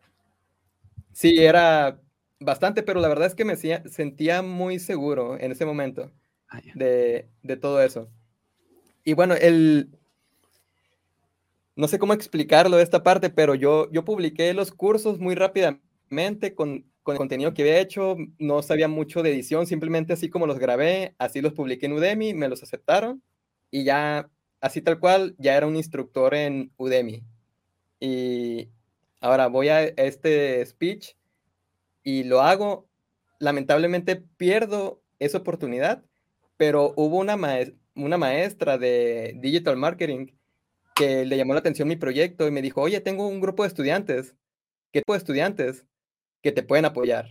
Sí, era bastante, pero la verdad es que me sentía muy seguro en ese momento ah, de, de todo eso. Y bueno, el, no sé cómo explicarlo esta parte, pero yo, yo publiqué los cursos muy rápidamente con, con el contenido que había hecho, no sabía mucho de edición, simplemente así como los grabé, así los publiqué en Udemy, me los aceptaron y ya, así tal cual, ya era un instructor en Udemy. Y ahora voy a este speech y lo hago, lamentablemente pierdo esa oportunidad, pero hubo una, maestra de digital marketing que le llamó la atención mi proyecto y me dijo, oye, tengo un grupo de estudiantes, ¿qué tipo de estudiantes que te pueden apoyar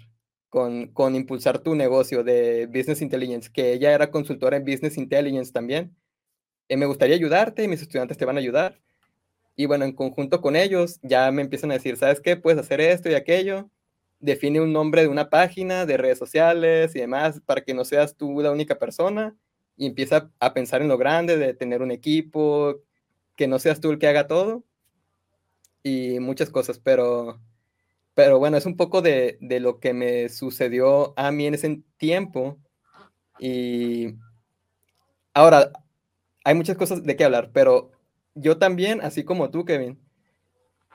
con, con impulsar tu negocio de Business Intelligence? Que ella era consultora en Business Intelligence también. Y me gustaría ayudarte y mis estudiantes te van a ayudar. Y bueno, en conjunto con ellos ya me empiezan a decir, ¿sabes qué? Puedes hacer esto y aquello. Define un nombre de una página, de redes sociales y demás, para que no seas tú la única persona. Y empieza a pensar en lo grande, de tener un equipo, que no seas tú el que haga todo y muchas cosas, pero, pero bueno, es un poco de, de lo que me sucedió a mí en ese tiempo. Y ahora, hay muchas cosas de qué hablar, pero yo también, así como tú, Kevin,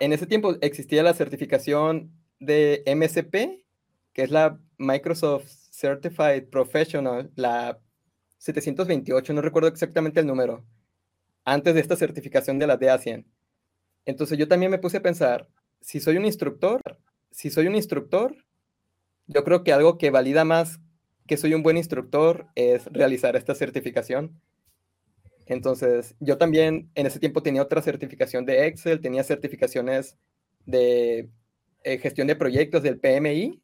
en ese tiempo existía la certificación de MSP, que es la Microsoft Certified Professional, la 728, no recuerdo exactamente el número, antes de esta certificación de la DA100. Entonces yo también me puse a pensar, si soy un instructor, si soy un instructor, yo creo que algo que valida más que soy un buen instructor es realizar esta certificación. Entonces, yo también en ese tiempo tenía otra certificación de Excel, tenía certificaciones de eh, gestión de proyectos del PMI,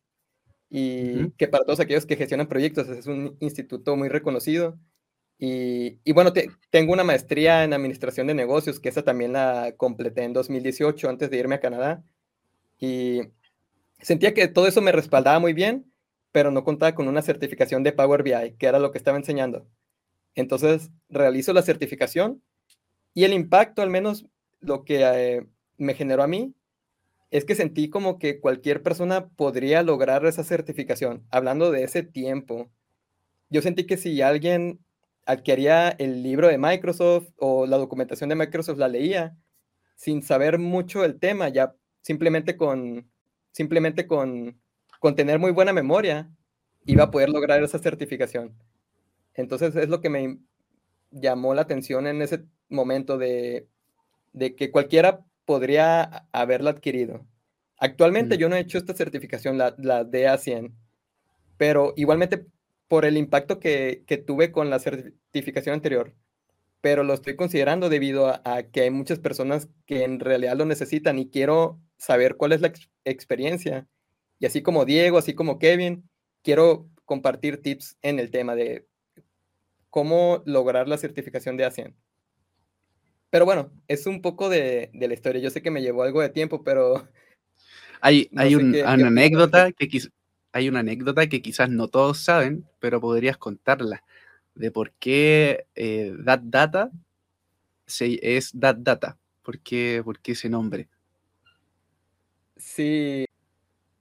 y que para todos aquellos que gestionan proyectos es un instituto muy reconocido. Y, bueno, tengo una maestría en administración de negocios, que esa también la completé en 2018 antes de irme a Canadá. Y sentía que todo eso me respaldaba muy bien, pero no contaba con una certificación de Power BI, que era lo que estaba enseñando. Entonces, realizo la certificación y el impacto, al menos lo que eh, me generó a mí, es que sentí como que cualquier persona podría lograr esa certificación. Hablando de ese tiempo, yo sentí que si alguien adquiría el libro de Microsoft o la documentación de Microsoft la leía sin saber mucho del tema, ya simplemente con simplemente con, con tener muy buena memoria iba a poder lograr esa certificación. Entonces es lo que me llamó la atención en ese momento de, de que cualquiera podría haberla adquirido. Actualmente yo no he hecho esta certificación, la, la DA100, pero igualmente por el impacto que, que, tuve con la certificación anterior, pero lo estoy considerando debido a, que hay muchas personas que en realidad lo necesitan y quiero saber cuál es la experiencia. Y así como Diego, así como Kevin, quiero compartir tips en el tema de cómo lograr la certificación de A100. Pero bueno, es un poco de, la historia. Yo sé que me llevó algo de tiempo, pero... Hay, hay una anécdota que hay una anécdota que quizás no todos saben, pero podrías contarla, de por qué eh, That Data se, es That Data. ¿Por qué, ¿Por qué ese nombre? Sí,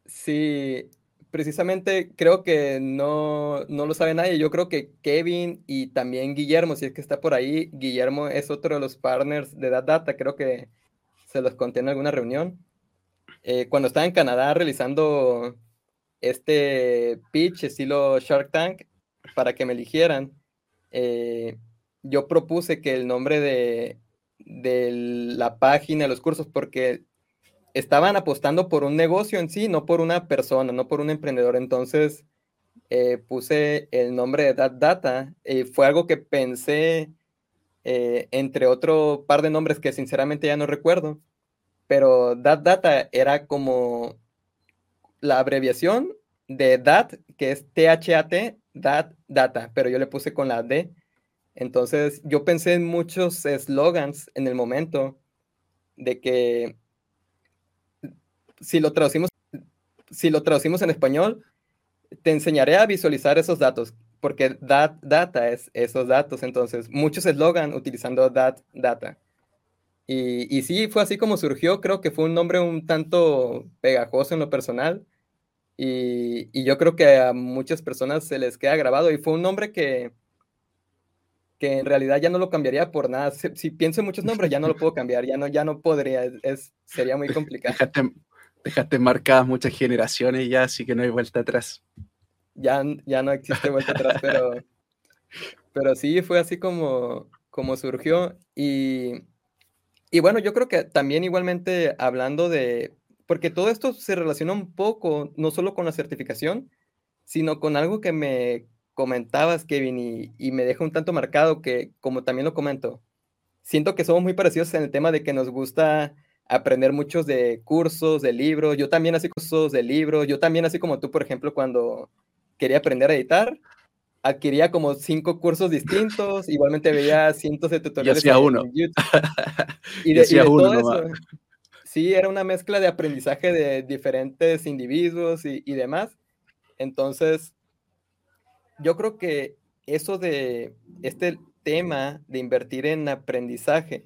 sí, precisamente creo que no, no lo sabe nadie. Yo creo que Kevin y también Guillermo, si es que está por ahí, Guillermo es otro de los partners de That creo que se los conté en alguna reunión. Eh, cuando estaba en Canadá realizando este pitch estilo Shark Tank para que me eligieran, eh, yo propuse que el nombre de, de la página, los cursos, porque estaban apostando por un negocio en sí, no por una persona, no por un emprendedor. Entonces eh, puse el nombre de That Data y fue algo que pensé eh, entre otro par de nombres que sinceramente ya no recuerdo, pero That Data era como la abreviación de DAT, que es T-H-A-T, DAT Data, pero yo le puse con la D. Entonces yo pensé en muchos eslogans en el momento de que si lo traducimos, si lo traducimos en español, te enseñaré a visualizar esos datos, porque that data es esos datos. Entonces, muchos eslogan utilizando that data. Y, y sí, fue así como surgió. Creo que fue un nombre un tanto pegajoso en lo personal. Y, y, yo creo que a muchas personas se les queda grabado. Y fue un nombre que, que en realidad ya no lo cambiaría por nada. Si, pienso en muchos nombres, ya no lo puedo cambiar. Ya no, ya no podría. Es, sería muy complicado dejaste marcadas muchas generaciones ya, así que no hay vuelta atrás. Ya, ya no existe vuelta atrás, pero, pero sí fue así como, como surgió. Y, y bueno, yo creo que también igualmente hablando de, porque todo esto se relaciona un poco, no solo con la certificación, sino con algo que me comentabas, Kevin, y, y me deja un tanto marcado que, como también lo comento, siento que somos muy parecidos en el tema de que nos gusta aprender muchos de cursos, de libros. Yo también así cursos de libros. Yo también así como tú, por ejemplo, cuando quería aprender a editar, adquiría como cinco cursos distintos. Igualmente veía cientos de tutoriales. Y hacía uno. Y de, y uno todo eso. Sí, era una mezcla de aprendizaje de diferentes individuos y, y demás. Entonces, yo creo que eso de este tema de invertir en aprendizaje,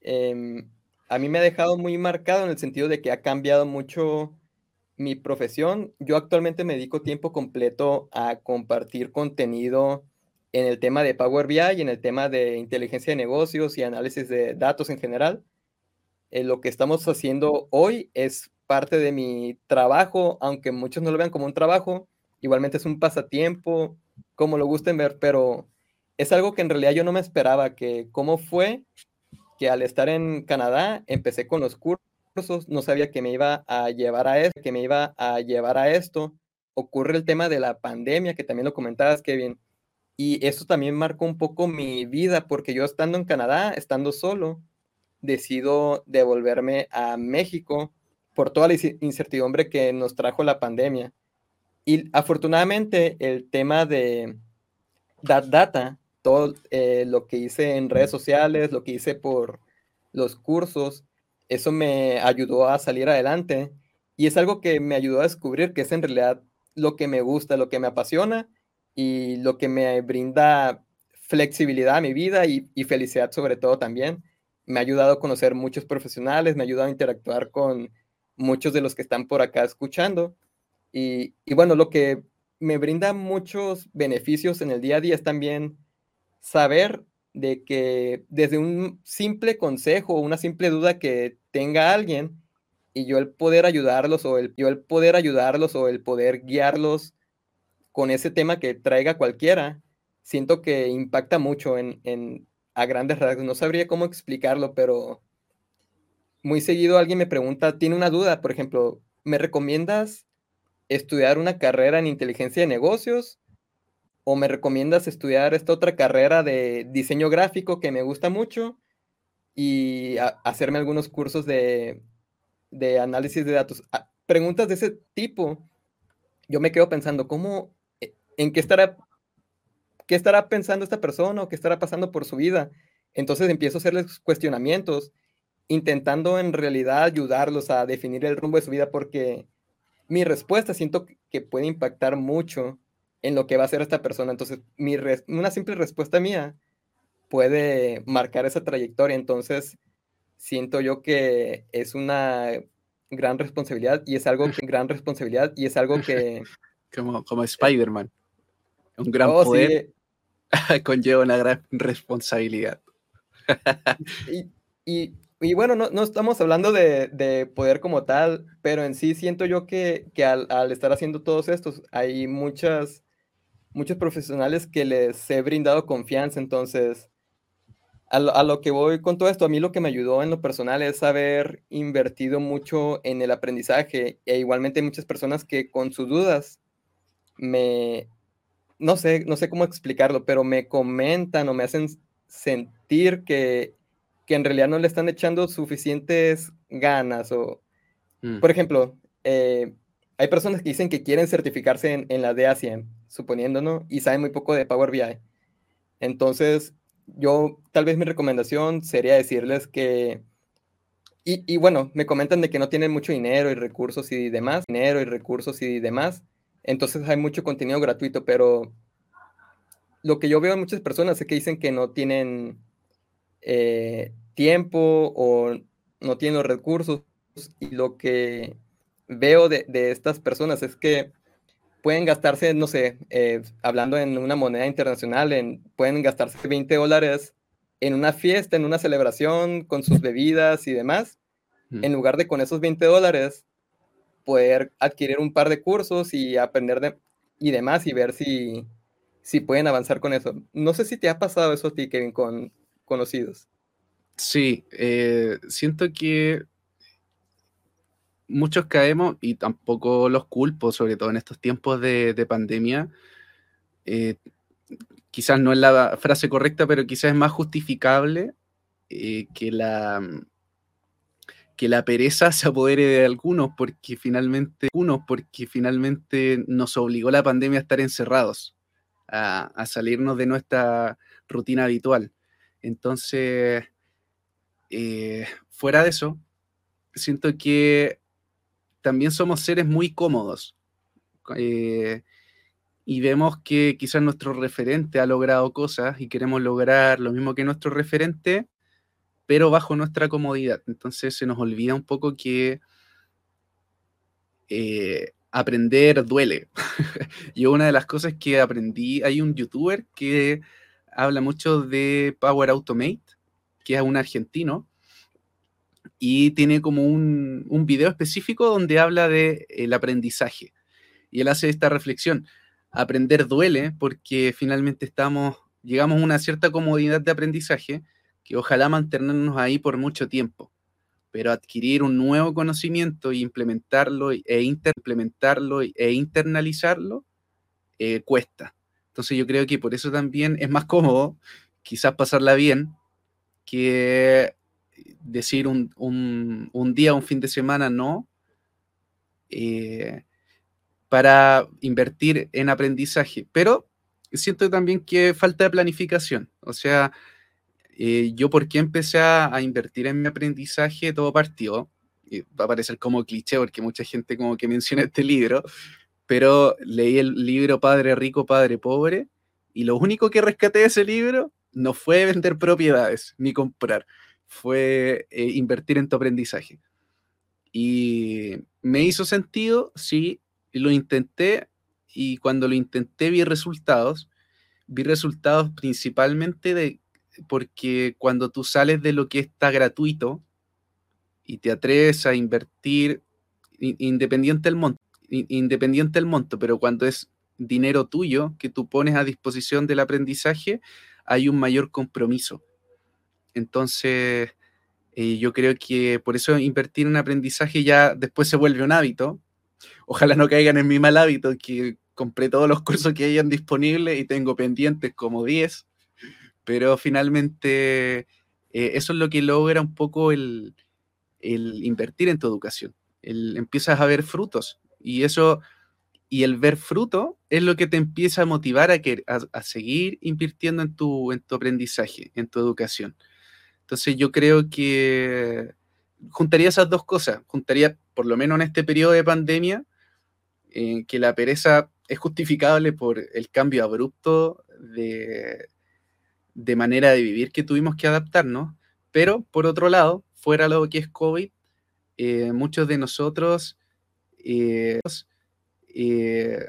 eh, a mí me ha dejado muy marcado en el sentido de que ha cambiado mucho mi profesión. Yo actualmente me dedico tiempo completo a compartir contenido en el tema de Power BI y en el tema de inteligencia de negocios y análisis de datos en general. Eh, lo que estamos haciendo hoy es parte de mi trabajo, aunque muchos no lo vean como un trabajo, igualmente es un pasatiempo, como lo gusten ver, pero es algo que en realidad yo no me esperaba, que cómo fue que al estar en Canadá empecé con los cursos, no sabía que me iba a llevar a esto, que me iba a llevar a esto. Ocurre el tema de la pandemia, que también lo comentabas, Kevin, y eso también marcó un poco mi vida, porque yo estando en Canadá, estando solo, decido devolverme a México por toda la incertidumbre que nos trajo la pandemia. Y afortunadamente el tema de That Data todo eh, lo que hice en redes sociales, lo que hice por los cursos, eso me ayudó a salir adelante y es algo que me ayudó a descubrir que es en realidad lo que me gusta, lo que me apasiona y lo que me brinda flexibilidad a mi vida y, y felicidad sobre todo también. Me ha ayudado a conocer muchos profesionales, me ha ayudado a interactuar con muchos de los que están por acá escuchando. Y, y bueno, lo que me brinda muchos beneficios en el día a día es también saber de que desde un simple consejo o una simple duda que tenga alguien y yo el poder ayudarlos o el, yo el poder ayudarlos o el poder guiarlos con ese tema que traiga cualquiera, siento que impacta mucho en, en a grandes rasgos. No sabría cómo explicarlo, pero muy seguido alguien me pregunta, tiene una duda, por ejemplo, ¿me recomiendas estudiar una carrera en inteligencia de negocios? ¿O me recomiendas estudiar esta otra carrera de diseño gráfico que me gusta mucho y hacerme algunos cursos de, de análisis de datos? Ah, preguntas de ese tipo, yo me quedo pensando, ¿cómo, eh, en qué estará, qué estará pensando esta persona o qué estará pasando por su vida? Entonces empiezo a hacerles cuestionamientos intentando en realidad ayudarlos a definir el rumbo de su vida porque mi respuesta siento que puede impactar mucho en lo que va a hacer esta persona. Entonces, mi una simple respuesta mía puede marcar esa trayectoria. Entonces, siento yo que es una gran responsabilidad y es algo que gran responsabilidad y es algo que como, como Spider-Man. Un gran oh, poder conlleva una gran responsabilidad. y, y bueno, no, estamos hablando de, poder como tal, pero en sí siento yo que, al, estar haciendo todos estos, hay muchas, muchos profesionales que les he brindado confianza. Entonces, a lo, a lo, que voy con todo esto, a mí lo que me ayudó en lo personal es haber invertido mucho en el aprendizaje. E igualmente hay muchas personas que con sus dudas me, no sé, no sé cómo explicarlo, pero me comentan o me hacen sentir que que en realidad no le están echando suficientes ganas o, mm. por ejemplo, eh, hay personas que dicen que quieren certificarse en, en la DA100, suponiendo, ¿no? Y saben muy poco de Power BI. Entonces, yo, tal vez mi recomendación sería decirles que, y, y, bueno, me comentan de que no tienen mucho dinero y recursos y demás, dinero y recursos y demás, entonces hay mucho contenido gratuito, pero lo que yo veo en muchas personas es que dicen que no tienen eh, tiempo o no tienen los recursos. Y lo que veo de, estas personas es que pueden gastarse, no sé, eh, hablando en una moneda internacional, en, pueden gastarse 20 dólares en una fiesta, en una celebración, con sus bebidas y demás, en lugar de con esos 20 dólares poder adquirir un par de cursos y aprender de, y demás y ver si, si pueden avanzar con eso. No sé si te ha pasado eso a ti, Kevin, con, conocidos. Sí, eh, siento que muchos caemos y tampoco los culpo, sobre todo en estos tiempos de, pandemia. Eh, quizás no es la frase correcta, pero quizás es más justificable eh, que, la, que la pereza se apodere de algunos porque finalmente, porque finalmente nos obligó la pandemia a estar encerrados, a salirnos de nuestra rutina habitual. Entonces, eh, fuera de eso, siento que también somos seres muy cómodos. Eh, y vemos que quizás nuestro referente ha logrado cosas y queremos lograr lo mismo que nuestro referente, pero bajo nuestra comodidad. Entonces se nos olvida un poco que eh, aprender duele. Yo una de las cosas que aprendí, hay un youtuber que habla mucho de Power Automate, que es un argentino, y tiene como un, un video específico donde habla del el aprendizaje. Y él hace esta reflexión. Aprender duele porque finalmente estamos, llegamos a una cierta comodidad de aprendizaje que ojalá mantenernos ahí por mucho tiempo. Pero adquirir un nuevo conocimiento e implementarlo e, implementarlo e internalizarlo eh, cuesta. Entonces yo creo que por eso también es más cómodo quizás pasarla bien que decir un, un, día, un fin de semana no, eh, para invertir en aprendizaje. Pero siento también que falta de planificación. O sea, eh, yo por qué empecé a, invertir en mi aprendizaje, todo partió. Y va a parecer como cliché porque mucha gente como que menciona este libro, pero leí el libro Padre Rico, Padre Pobre, y lo único que rescaté de ese libro no fue vender propiedades ni comprar, fue eh, invertir en tu aprendizaje. Y me hizo sentido, sí, lo intenté y cuando lo intenté vi resultados. Vi resultados principalmente de porque cuando tú sales de lo que está gratuito y te atreves a invertir independiente del monto, independiente del monto, pero cuando es dinero tuyo que tú pones a disposición del aprendizaje, hay un mayor compromiso. Entonces, eh, yo creo que por eso invertir en aprendizaje ya después se vuelve un hábito. Ojalá no caigan en mi mal hábito, que compré todos los cursos que hayan disponibles y tengo pendientes como 10, pero finalmente eh, eso es lo que logra un poco el, invertir en tu educación. El, empiezas a ver frutos y eso y el ver fruto es lo que te empieza a motivar a, que, a, seguir invirtiendo en tu, en tu aprendizaje, en tu educación. Entonces yo creo que juntaría esas dos cosas. Juntaría, por lo menos en este periodo de pandemia, en que la pereza es justificable por el cambio abrupto de, de manera de vivir que tuvimos que adaptarnos, pero por otro lado, fuera lo que es COVID, eh, muchos de nosotros eh, eh,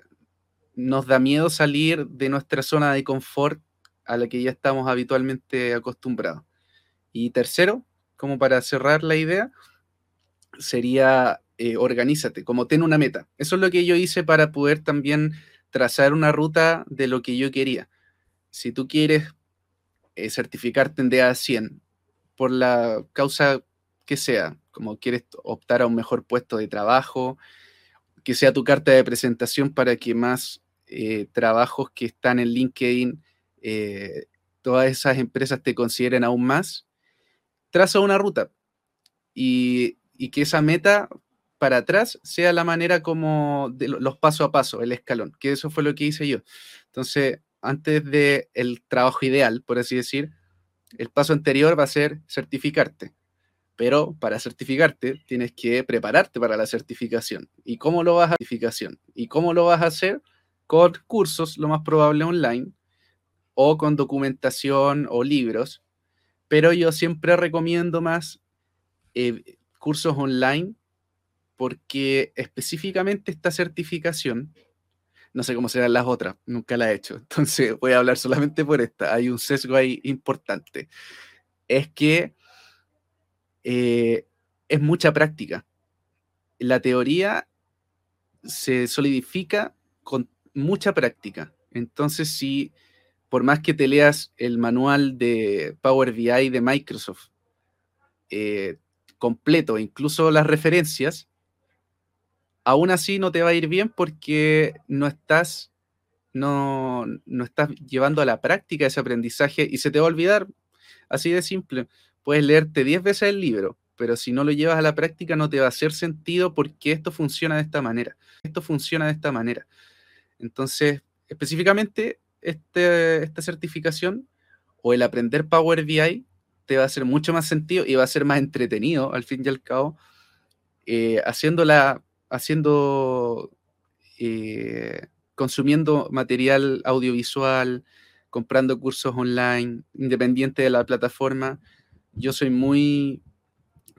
nos da miedo salir de nuestra zona de confort a la que ya estamos habitualmente acostumbrados. Y tercero, como para cerrar la idea, sería organízate, como ten una meta. Eso es lo que yo hice para poder también trazar una ruta de lo que yo quería. Si tú quieres certificarte en DA 100 por la causa que sea, como quieres optar a un mejor puesto de trabajo, que sea tu carta de presentación para que más eh, trabajos que están en LinkedIn, eh, todas esas empresas te consideren aún más, traza una ruta y, que esa meta para atrás sea la manera como los paso a paso, el escalón, que eso fue lo que hice yo. Entonces, antes del el trabajo ideal, por así decir, el paso anterior va a ser certificarte pero para certificarte tienes que prepararte para la certificación. ¿Y cómo lo vas a certificación? ¿Y cómo lo vas a hacer? Con cursos, lo más probable online, o con documentación o libros. Pero yo siempre recomiendo más eh, cursos online porque específicamente esta certificación, no sé cómo serán las otras, nunca la he hecho, entonces voy a hablar solamente por esta. Hay un sesgo ahí importante. Es que eh, es mucha práctica. La teoría se solidifica con mucha práctica. Entonces, si por más que te leas el manual de Power BI de Microsoft eh, completo, incluso las referencias, aún así no te va a ir bien porque no estás, no, no estás llevando a la práctica ese aprendizaje y se te va a olvidar, así de simple puedes leerte 10 veces el libro, pero si no lo llevas a la práctica no te va a hacer sentido porque esto funciona de esta manera. Esto funciona de esta manera. Entonces, específicamente, este, esta certificación o el aprender Power BI te va a hacer mucho más sentido y va a ser más entretenido al fin y al cabo, eh, haciéndola, haciendo, eh, consumiendo material audiovisual, comprando cursos online, independiente de la plataforma. Yo soy muy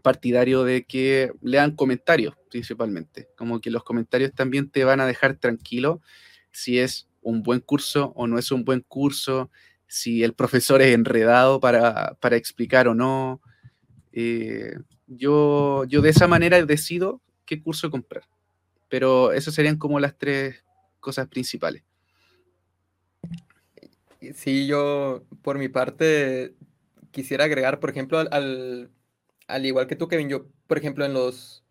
partidario de que lean comentarios principalmente, como que los comentarios también te van a dejar tranquilo si es un buen curso o no es un buen curso, si el profesor es enredado para, explicar o no. Eh, yo, yo de esa manera decido qué curso comprar, pero esas serían como las tres cosas principales. Sí, yo por mi parte quisiera agregar, por ejemplo, al, al, igual que tú, Kevin, yo, por ejemplo, en los...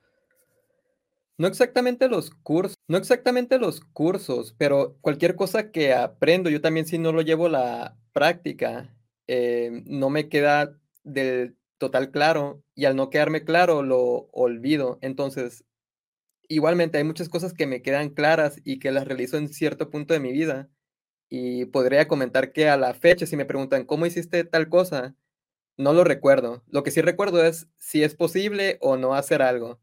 No exactamente los cursos, no exactamente los cursos, pero cualquier cosa que aprendo, yo también si no lo llevo la práctica, eh, no me queda del total claro y al no quedarme claro lo olvido. Entonces, igualmente hay muchas cosas que me quedan claras y que las realizo en cierto punto de mi vida y podría comentar que a la fecha si me preguntan cómo hiciste tal cosa, no lo recuerdo. Lo que sí recuerdo es si es posible o no hacer algo.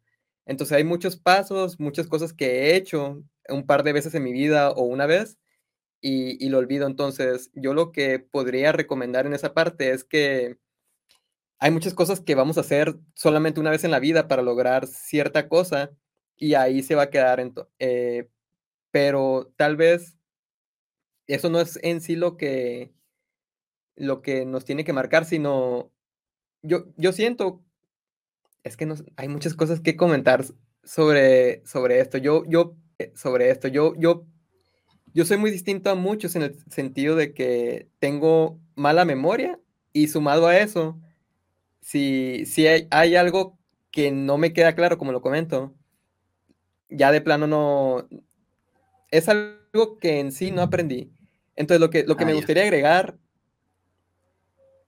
Entonces hay muchos pasos, muchas cosas que he hecho un par de veces en mi vida o una vez y, lo olvido. Entonces yo lo que podría recomendar en esa parte es que hay muchas cosas que vamos a hacer solamente una vez en la vida para lograr cierta cosa y ahí se va a quedar. En eh, pero tal vez eso no es en sí lo que, lo que nos tiene que marcar, sino yo, yo siento, es que hay muchas cosas que comentar sobre, sobre esto. Yo, yo, eh, sobre esto, yo, yo, yo soy muy distinto a muchos en el sentido de que tengo mala memoria y sumado a eso, si, si hay, hay algo que no me queda claro, como lo comento, ya de plano no, es algo que en sí no aprendí. Entonces, lo que, lo que me ah, gustaría agregar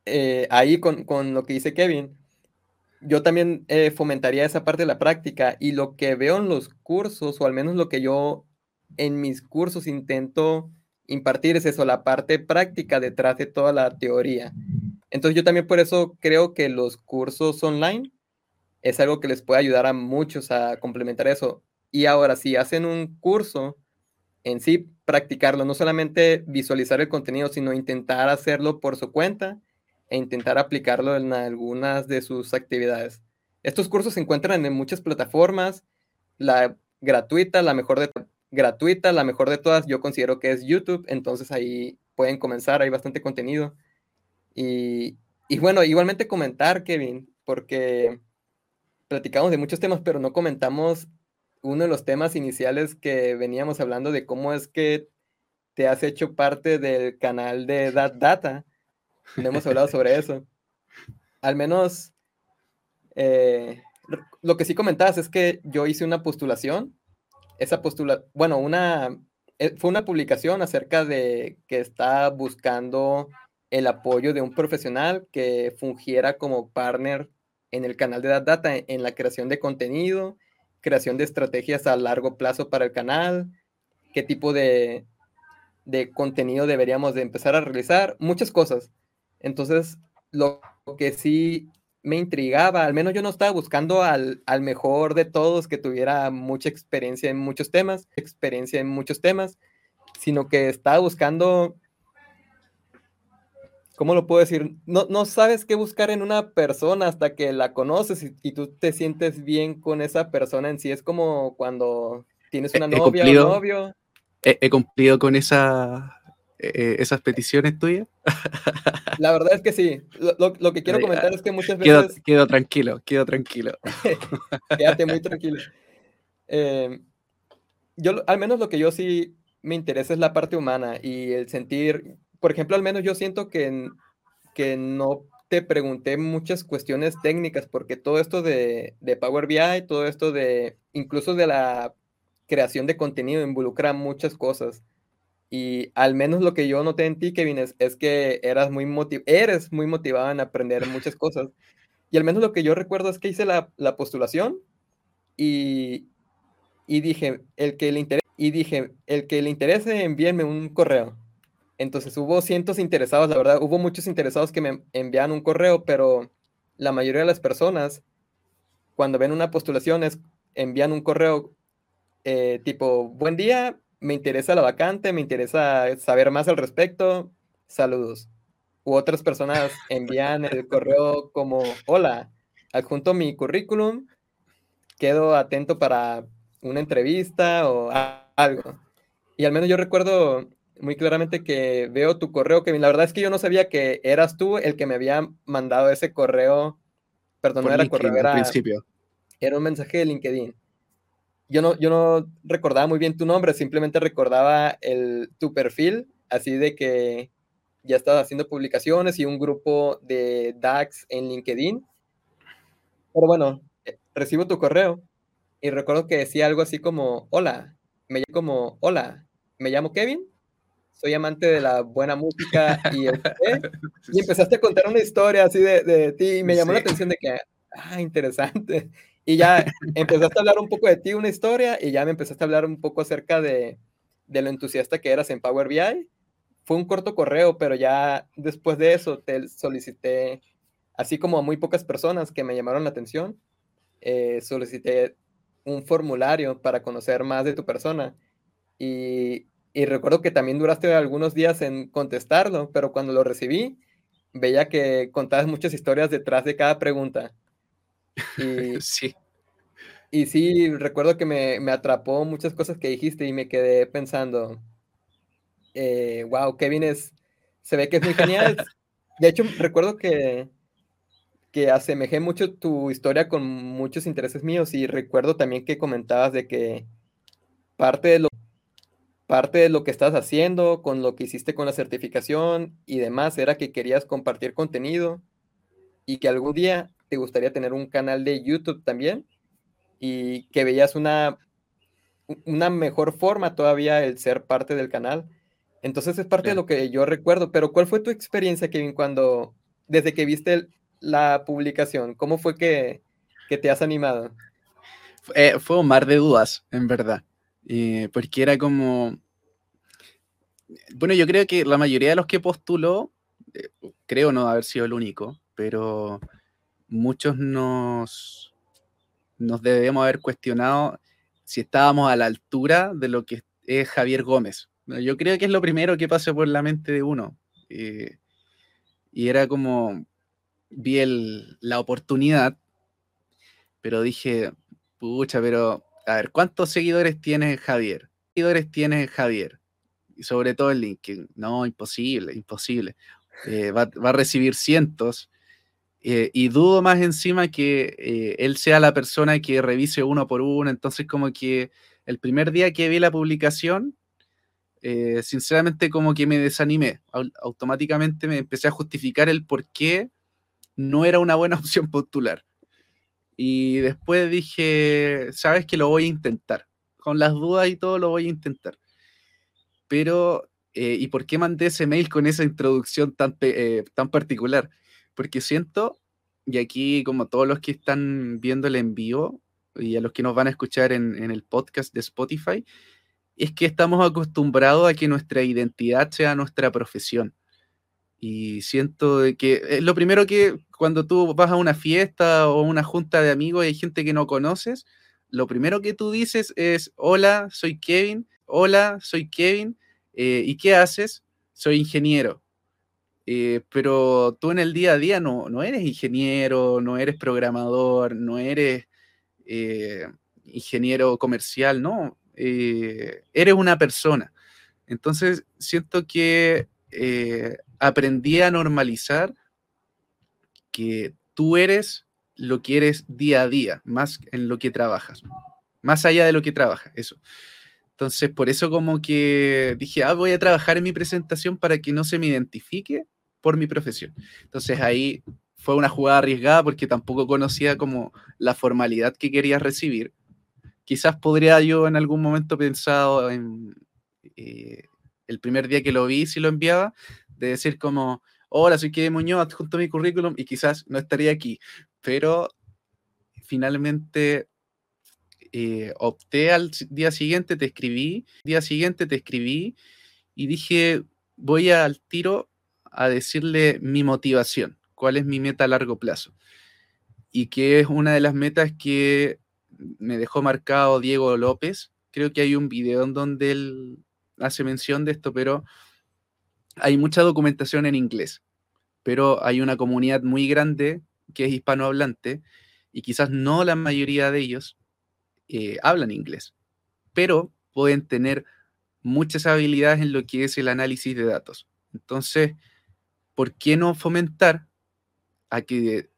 eh, ahí con, lo que dice Kevin, yo también eh, fomentaría esa parte de la práctica y lo que veo en los cursos, o al menos lo que yo en mis cursos intento impartir es eso, la parte práctica detrás de toda la teoría. Entonces yo también por eso creo que los cursos online es algo que les puede ayudar a muchos a complementar eso. Y ahora, si hacen un curso en sí, practicarlo, no solamente visualizar el contenido, sino intentar hacerlo por su cuenta e intentar aplicarlo en algunas de sus actividades. Estos cursos se encuentran en muchas plataformas, la gratuita, la mejor de gratuita, la mejor de todas, yo considero que es YouTube, entonces ahí pueden comenzar, hay bastante contenido. Y, y bueno, igualmente comentar, Kevin, porque platicamos de muchos temas, pero no comentamos uno de los temas iniciales que veníamos hablando de cómo es que te has hecho parte del canal de Dat Data. No hemos hablado sobre eso. Al menos eh, lo que sí comentabas es que yo hice una postulación. Esa postula, bueno, una eh, fue una publicación acerca de que está buscando el apoyo de un profesional que fungiera como partner en el canal de Data en la creación de contenido creación de estrategias a largo plazo para el canal, qué tipo de, de contenido deberíamos de empezar a realizar, muchas cosas. Entonces, lo que sí me intrigaba, al menos yo no estaba buscando al, al, mejor de todos que tuviera mucha experiencia en muchos temas, experiencia en muchos temas, sino que estaba buscando ¿cómo lo puedo decir? No, no sabes qué buscar en una persona hasta que la conoces y, tú te sientes bien con esa persona en sí. Es como cuando tienes una novia o novio. He, cumplido con esa, e, e, esas peticiones tuyas. La verdad es que sí. Lo, que quiero comentar es que muchas veces... Quedo, tranquilo, quedo tranquilo. Quédate muy tranquilo. Eh, yo, al menos lo que yo sí me interesa es la parte humana y el sentir, por ejemplo, al menos yo siento que, que no te pregunté muchas cuestiones técnicas, porque todo esto de, Power BI, todo esto de, incluso de la creación de contenido, involucra muchas cosas. Y al menos lo que yo noté en ti, Kevin, es, es que eras muy eres muy motivado en aprender muchas cosas. Y al menos lo que yo recuerdo es que hice la, la postulación y, y, dije, el que le interese, y dije, el que le interese, envíenme un correo. Entonces hubo cientos interesados, la verdad, hubo muchos interesados que me envían un correo, pero la mayoría de las personas, cuando ven una postulación, envían un correo eh, tipo, buen día, me interesa la vacante, me interesa saber más al respecto, saludos. U otras personas envían el correo como, hola, adjunto mi currículum, quedo atento para una entrevista o algo. Y al menos yo recuerdo muy claramente que veo tu correo, Kevin. La verdad es que yo no sabía que eras tú el que me había mandado ese correo. Perdón, no era correo, era, principio. era un mensaje de LinkedIn. Yo no, yo no recordaba muy bien tu nombre, simplemente recordaba el, tu perfil, así de que ya estabas haciendo publicaciones y un grupo de DAX en LinkedIn. Pero bueno, eh, recibo tu correo y recuerdo que decía algo así como, hola, me llamo como, hola, me llamo Kevin soy amante de la buena música y, y empezaste a contar una historia así de, de ti y me llamó la atención de que, ah, interesante. Y ya empezaste a hablar un poco de ti, una historia, y ya me empezaste a hablar un poco acerca de, de lo entusiasta que eras en Power BI. Fue un corto correo, pero ya después de eso te solicité, así como a muy pocas personas que me llamaron la atención, eh, solicité un formulario para conocer más de tu persona. Y y recuerdo que también duraste algunos días en contestarlo, pero cuando lo recibí, veía que contabas muchas historias detrás de cada pregunta. Y, sí. Y sí, recuerdo que me, me, atrapó muchas cosas que dijiste y me quedé pensando, wow, eh, Kevin es, se ve que es muy genial. De hecho, recuerdo que, que asemejé mucho tu historia con muchos intereses míos y recuerdo también que comentabas de que parte de lo, parte de lo que estás haciendo, con lo que hiciste con la certificación y demás, era que querías compartir contenido y que algún día te gustaría tener un canal de YouTube también y que veías una, una mejor forma todavía el ser parte del canal. Entonces es parte de lo que yo recuerdo, pero ¿cuál fue tu experiencia, Kevin, cuando, desde que viste la publicación, cómo fue que, que te has animado? Eh, fue un mar de dudas, en verdad, porque era como, bueno, yo creo que la mayoría de los que postuló, eh, creo no haber sido el único, pero muchos nos, nos debemos haber cuestionado si estábamos a la altura de lo que es Javier Gómez. Yo creo que es lo primero que pasa por la mente de uno. Eh, y era como, vi la oportunidad, pero dije, pucha, pero, a ver, ¿cuántos seguidores tiene Javier? seguidores tiene Javier? Y sobre todo el LinkedIn. No, imposible, imposible. Eh, va, a recibir cientos. Eh, y dudo más encima que él sea la persona que revise uno por uno. Entonces, como que el primer día que vi la publicación, eh, sinceramente como que me desanimé. Automáticamente me empecé a justificar el por qué no era una buena opción postular. Y después dije, sabes que lo voy a intentar. Con las dudas y todo lo voy a intentar. Pero, eh, ¿y por qué mandé ese mail con esa introducción tan, eh, tan particular? Porque siento, y aquí como todos los que están viendo el envío y a los que nos van a escuchar en, en el podcast de Spotify, es que estamos acostumbrados a que nuestra identidad sea nuestra profesión. Y siento que es lo primero que cuando tú vas a una fiesta o una junta de amigos y hay gente que no conoces, lo primero que tú dices es, hola, soy Kevin, hola, soy Kevin, eh, ¿y qué haces? Soy ingeniero. Eh, pero tú en el día a día no, no eres ingeniero, no eres programador, no eres eh, ingeniero comercial, no, eh, eres una persona. Entonces, siento que aprendí a normalizar que tú eres lo que eres día a día, más en lo que trabajas, más allá de lo que trabajas, eso. Entonces, por eso como que dije, ah, voy a trabajar en mi presentación para que no se me identifique por mi profesión. Entonces ahí fue una jugada arriesgada porque tampoco conocía como la formalidad que quería recibir quizás podría yo en algún momento pensado en eh, el primer día que lo vi, si lo enviaba, de decir como, hola, soy Kevin Muñoz, adjunto mi currículum y quizás no estaría aquí, pero finalmente eh, opté al día siguiente, te escribí, día siguiente te escribí y dije, voy al tiro a decirle mi motivación, cuál es mi meta a largo plazo. Y que es una de las metas que me dejó marcado Diego López. Creo que hay un video en donde él hace mención de esto, pero hay mucha documentación en inglés. Pero hay una comunidad muy grande que es hispanohablante y quizás no la mayoría de ellos eh, hablan inglés, pero pueden tener muchas habilidades en lo que es el análisis de datos. Entonces, ¿por qué no fomentar a que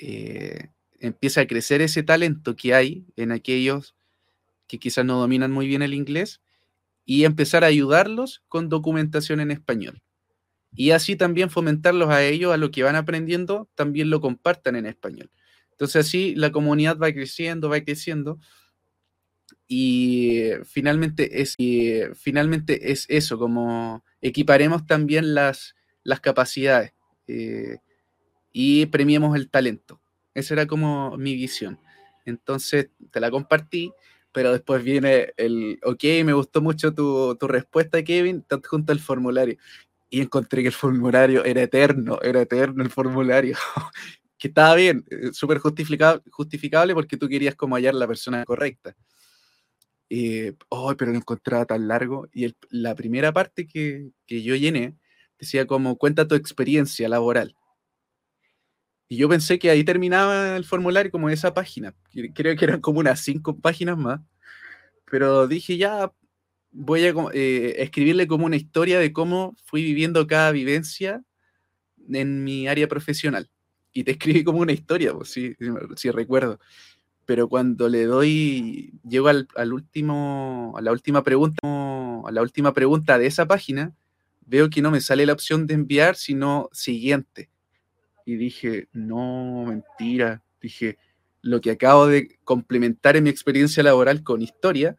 eh, empieza a crecer ese talento que hay en aquellos que quizás no dominan muy bien el inglés y empezar a ayudarlos con documentación en español. Y así también fomentarlos a ellos, a lo que van aprendiendo, también lo compartan en español. Entonces así la comunidad va creciendo, va creciendo. Y finalmente es, finalmente es eso, como equiparemos también las, las capacidades eh, y premiemos el talento. Esa era como mi visión. Entonces te la compartí, pero después viene el, ok, me gustó mucho tu, respuesta, Kevin, te adjunto el formulario. Y encontré que el formulario era eterno, era eterno el formulario. que estaba bien, eh, súper justificable porque tú querías como hallar la persona correcta. oh, pero lo encontraba tan largo. Y la primera parte que, que yo llené decía como cuenta tu experiencia laboral. Y yo pensé que ahí terminaba el formulario como esa página. Creo que eran como unas cinco páginas más. Pero dije, ya voy a eh, escribirle como una historia de cómo fui viviendo cada vivencia en mi área profesional. Y te escribí como una historia, pues sí, sí recuerdo. Pero cuando le doy, llego al, último, a la última pregunta, a la última pregunta de esa página, veo que no me sale la opción de enviar, sino siguiente y dije, no, mentira. Dije, lo que acabo de complementar en mi experiencia laboral con historia,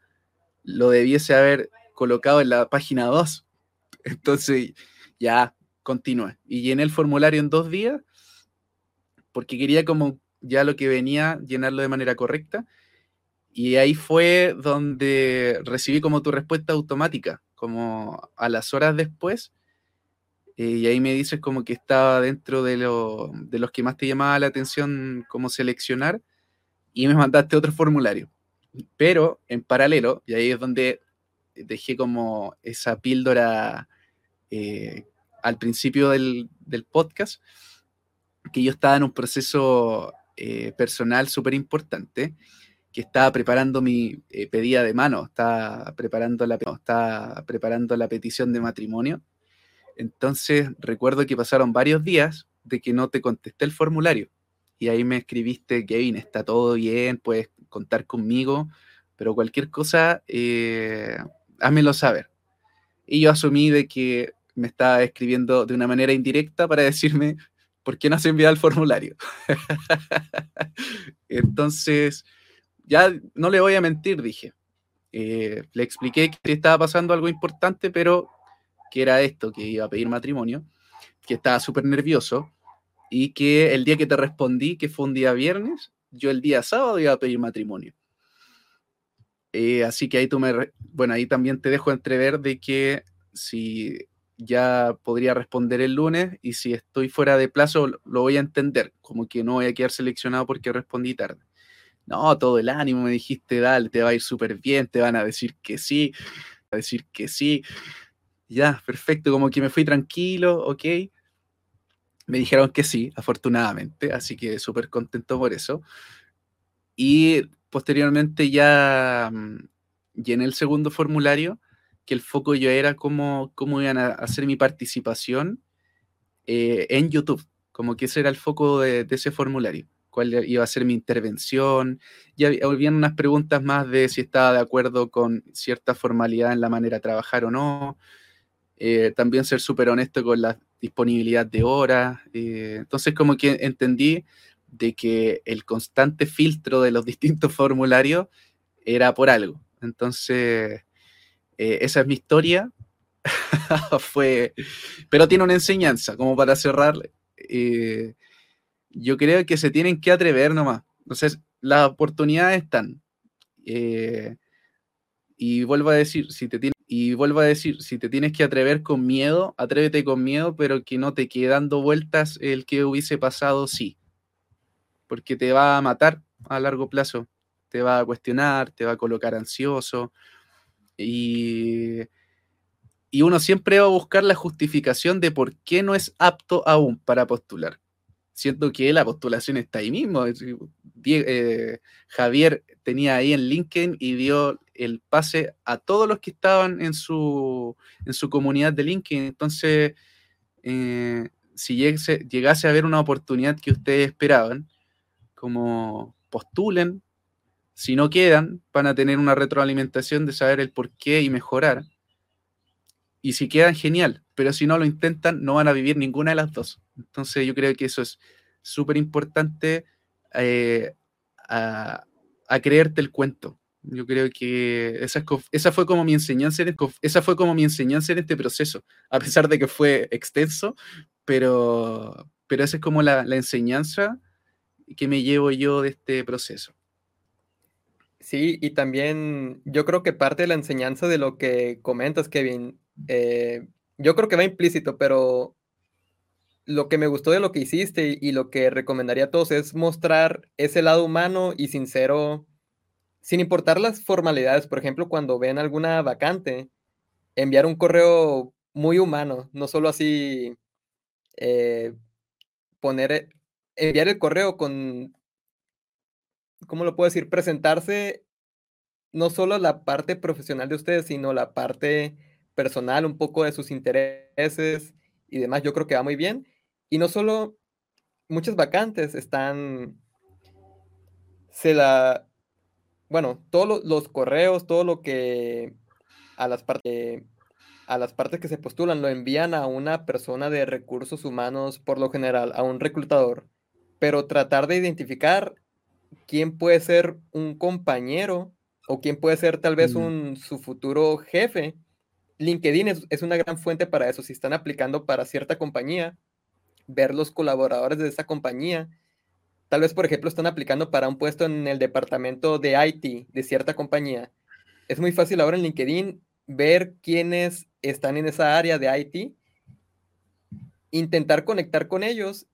lo debiese haber colocado en la página 2. Entonces, ya, continúe. Y llené el formulario en dos días, porque quería como ya lo que venía, llenarlo de manera correcta. Y ahí fue donde recibí como tu respuesta automática, como a las horas después eh, y ahí me dices como que estaba dentro de, de los que más te llamaba la atención como seleccionar y me mandaste otro formulario. Pero en paralelo, y ahí es donde dejé como esa píldora eh, al principio del, podcast, que yo estaba en un proceso eh, personal súper importante, que estaba preparando mi pedida de mano, estaba preparando, la, estaba preparando la petición de matrimonio entonces recuerdo que pasaron varios días de que no te contesté el formulario. Y ahí me escribiste, Kevin, está todo bien, puedes contar conmigo, pero cualquier cosa, eh, házmelo saber. Y yo asumí de que me estaba escribiendo de una manera indirecta para decirme, ¿por qué no has enviado el formulario? Entonces, ya no le voy a mentir, dije. Eh, le expliqué que estaba pasando algo importante, pero que era esto, que iba a pedir matrimonio, que estaba súper nervioso y que el día que te respondí, que fue un día viernes, yo el día sábado iba a pedir matrimonio. Eh, así que ahí tú me, bueno, ahí también te dejo entrever de que si ya podría responder el lunes y si estoy fuera de plazo lo voy a entender, como que no voy a quedar seleccionado porque respondí tarde. No, todo el ánimo, me dijiste, dale, te va a ir súper bien, te van a decir que sí, a decir que sí. Ya, perfecto, como que me fui tranquilo, ok. Me dijeron que sí, afortunadamente, así que súper contento por eso. Y posteriormente ya mm, llené el segundo formulario, que el foco yo era cómo, cómo iban a hacer mi participación eh, en YouTube, como que ese era el foco de, ese formulario, cuál iba a ser mi intervención. Ya habían unas preguntas más de si estaba de acuerdo con cierta formalidad en la manera de trabajar o no. Eh, también ser súper honesto con la disponibilidad de horas. Eh, entonces, como que entendí de que el constante filtro de los distintos formularios era por algo. Entonces, eh, esa es mi historia. Fue, pero tiene una enseñanza, como para cerrar. Yo creo que se tienen que atrever nomás. Entonces, las oportunidades están. y vuelvo a decir, si te tienes y vuelvo a decir, si te tienes que atrever con miedo, atrévete con miedo, pero que no te quede dando vueltas el que hubiese pasado sí. Porque te va a matar a largo plazo, te va a cuestionar, te va a colocar ansioso. Y, y uno siempre va a buscar la justificación de por qué no es apto aún para postular. Siento que la postulación está ahí mismo. Eh, Javier tenía ahí en LinkedIn y dio el pase a todos los que estaban en su, en su comunidad de LinkedIn. Entonces, eh, si llegase, llegase a haber una oportunidad que ustedes esperaban, como postulen, si no quedan, van a tener una retroalimentación de saber el por qué y mejorar. Y si quedan, genial, pero si no lo intentan, no van a vivir ninguna de las dos. Entonces yo creo que eso es súper importante eh, a, a creerte el cuento. Yo creo que esa, esa, fue como mi enseñanza en, esa fue como mi enseñanza en este proceso, a pesar de que fue extenso, pero, pero esa es como la, la enseñanza que me llevo yo de este proceso. Sí, y también yo creo que parte de la enseñanza de lo que comentas, Kevin, eh, yo creo que va implícito, pero lo que me gustó de lo que hiciste y lo que recomendaría a todos es mostrar ese lado humano y sincero sin importar las formalidades, por ejemplo, cuando ven alguna vacante, enviar un correo muy humano, no solo así eh, poner, enviar el correo con, ¿cómo lo puedo decir? Presentarse no solo la parte profesional de ustedes, sino la parte personal, un poco de sus intereses y demás, yo creo que va muy bien. Y no solo muchas vacantes están, se la, bueno, todos los correos, todo lo que a las partes a las partes que se postulan lo envían a una persona de recursos humanos, por lo general, a un reclutador, pero tratar de identificar quién puede ser un compañero o quién puede ser tal vez mm. un, su futuro jefe. LinkedIn es, una gran fuente para eso. Si están aplicando para cierta compañía, ver los colaboradores de esa compañía. Tal vez, por ejemplo, están aplicando para un puesto en el departamento de IT de cierta compañía. Es muy fácil ahora en LinkedIn ver quiénes están en esa área de IT, intentar conectar con ellos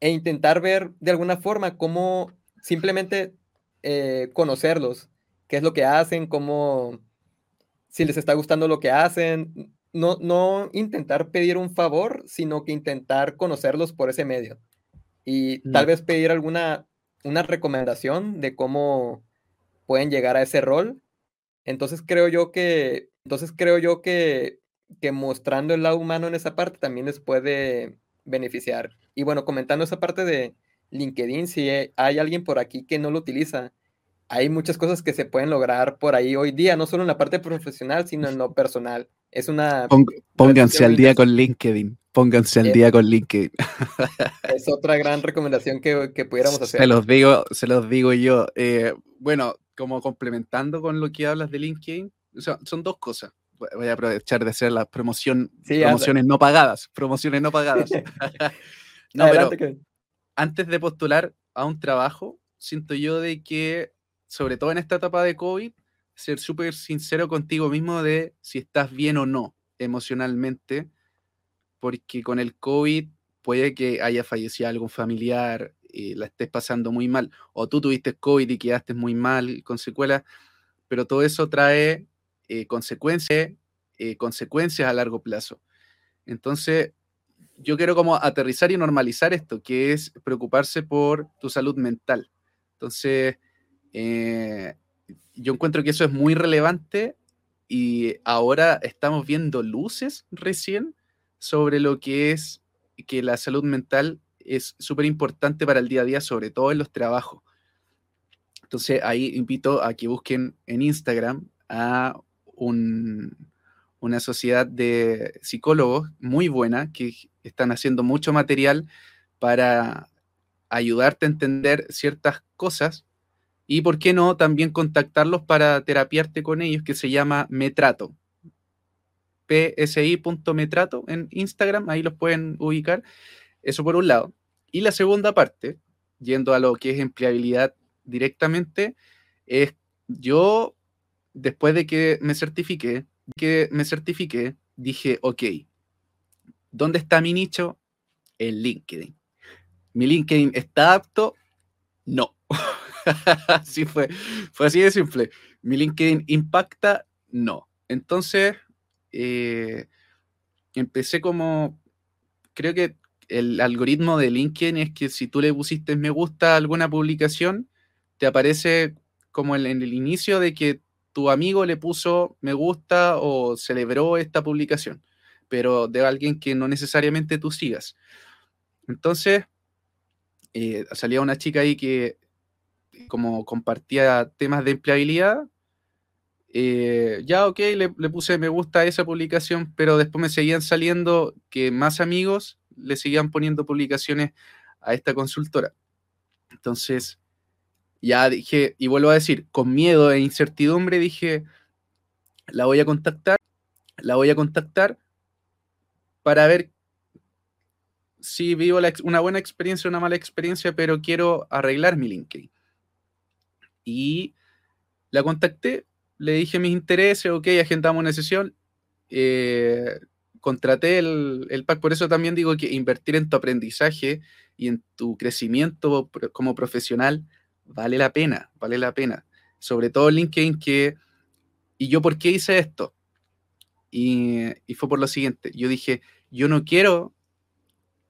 e intentar ver de alguna forma cómo simplemente eh, conocerlos, qué es lo que hacen, cómo, si les está gustando lo que hacen, no, no intentar pedir un favor, sino que intentar conocerlos por ese medio. Y tal vez pedir alguna una recomendación de cómo pueden llegar a ese rol. Entonces creo yo que, entonces creo yo que, que mostrando el lado humano en esa parte también les puede beneficiar. Y bueno, comentando esa parte de LinkedIn, si hay alguien por aquí que no lo utiliza, hay muchas cosas que se pueden lograr por ahí hoy día, no solo en la parte profesional, sino en lo personal. Es una... pónganse al día con LinkedIn. Pónganse al día con LinkedIn. Es otra gran recomendación que, que pudiéramos hacer. Se los digo, se los digo yo. Eh, bueno, como complementando con lo que hablas de LinkedIn, son dos cosas. Voy a aprovechar de hacer las promoción, promociones no pagadas. Promociones no pagadas. no, pero antes de postular a un trabajo, siento yo de que sobre todo en esta etapa de COVID, ser súper sincero contigo mismo de si estás bien o no emocionalmente, porque con el COVID puede que haya fallecido algún familiar y la estés pasando muy mal, o tú tuviste COVID y quedaste muy mal con secuelas, pero todo eso trae eh, consecuencias, eh, consecuencias a largo plazo. Entonces, yo quiero como aterrizar y normalizar esto, que es preocuparse por tu salud mental. Entonces, eh, yo encuentro que eso es muy relevante y ahora estamos viendo luces recién sobre lo que es que la salud mental es súper importante para el día a día, sobre todo en los trabajos. Entonces ahí invito a que busquen en Instagram a una sociedad de psicólogos muy buena que están haciendo mucho material para ayudarte a entender ciertas cosas y por qué no también contactarlos para terapiarte con ellos, que se llama Metrato. psi.metrato en Instagram, ahí los pueden ubicar. Eso por un lado. Y la segunda parte, yendo a lo que es empleabilidad directamente, es yo, después de que me certifiqué, que me certifiqué, dije, ok, ¿dónde está mi nicho? En LinkedIn. ¿Mi LinkedIn está apto? No. así fue. Fue así de simple. ¿Mi LinkedIn impacta? No. Entonces, eh, empecé como, creo que el algoritmo de LinkedIn es que si tú le pusiste me gusta a alguna publicación, te aparece como en, el inicio de que tu amigo le puso me gusta o celebró esta publicación, pero de alguien que no necesariamente tú sigas. Entonces, eh, salía una chica ahí que como compartía temas de empleabilidad, eh, ya ok, le, puse me gusta esa publicación, pero después me seguían saliendo que más amigos le seguían poniendo publicaciones a esta consultora. Entonces, ya dije, y vuelvo a decir, con miedo e incertidumbre dije, la voy a contactar, la voy a contactar para ver si vivo una buena experiencia o una mala experiencia, pero quiero arreglar mi LinkedIn. Y la contacté, le dije mis intereses, ok, agendamos una sesión, eh, contraté el, el, pack, por eso también digo que invertir en tu aprendizaje y en tu crecimiento como profesional vale la pena, vale la pena. Sobre todo LinkedIn que... ¿Y yo por qué hice esto? Y, y fue por lo siguiente, yo dije, yo no quiero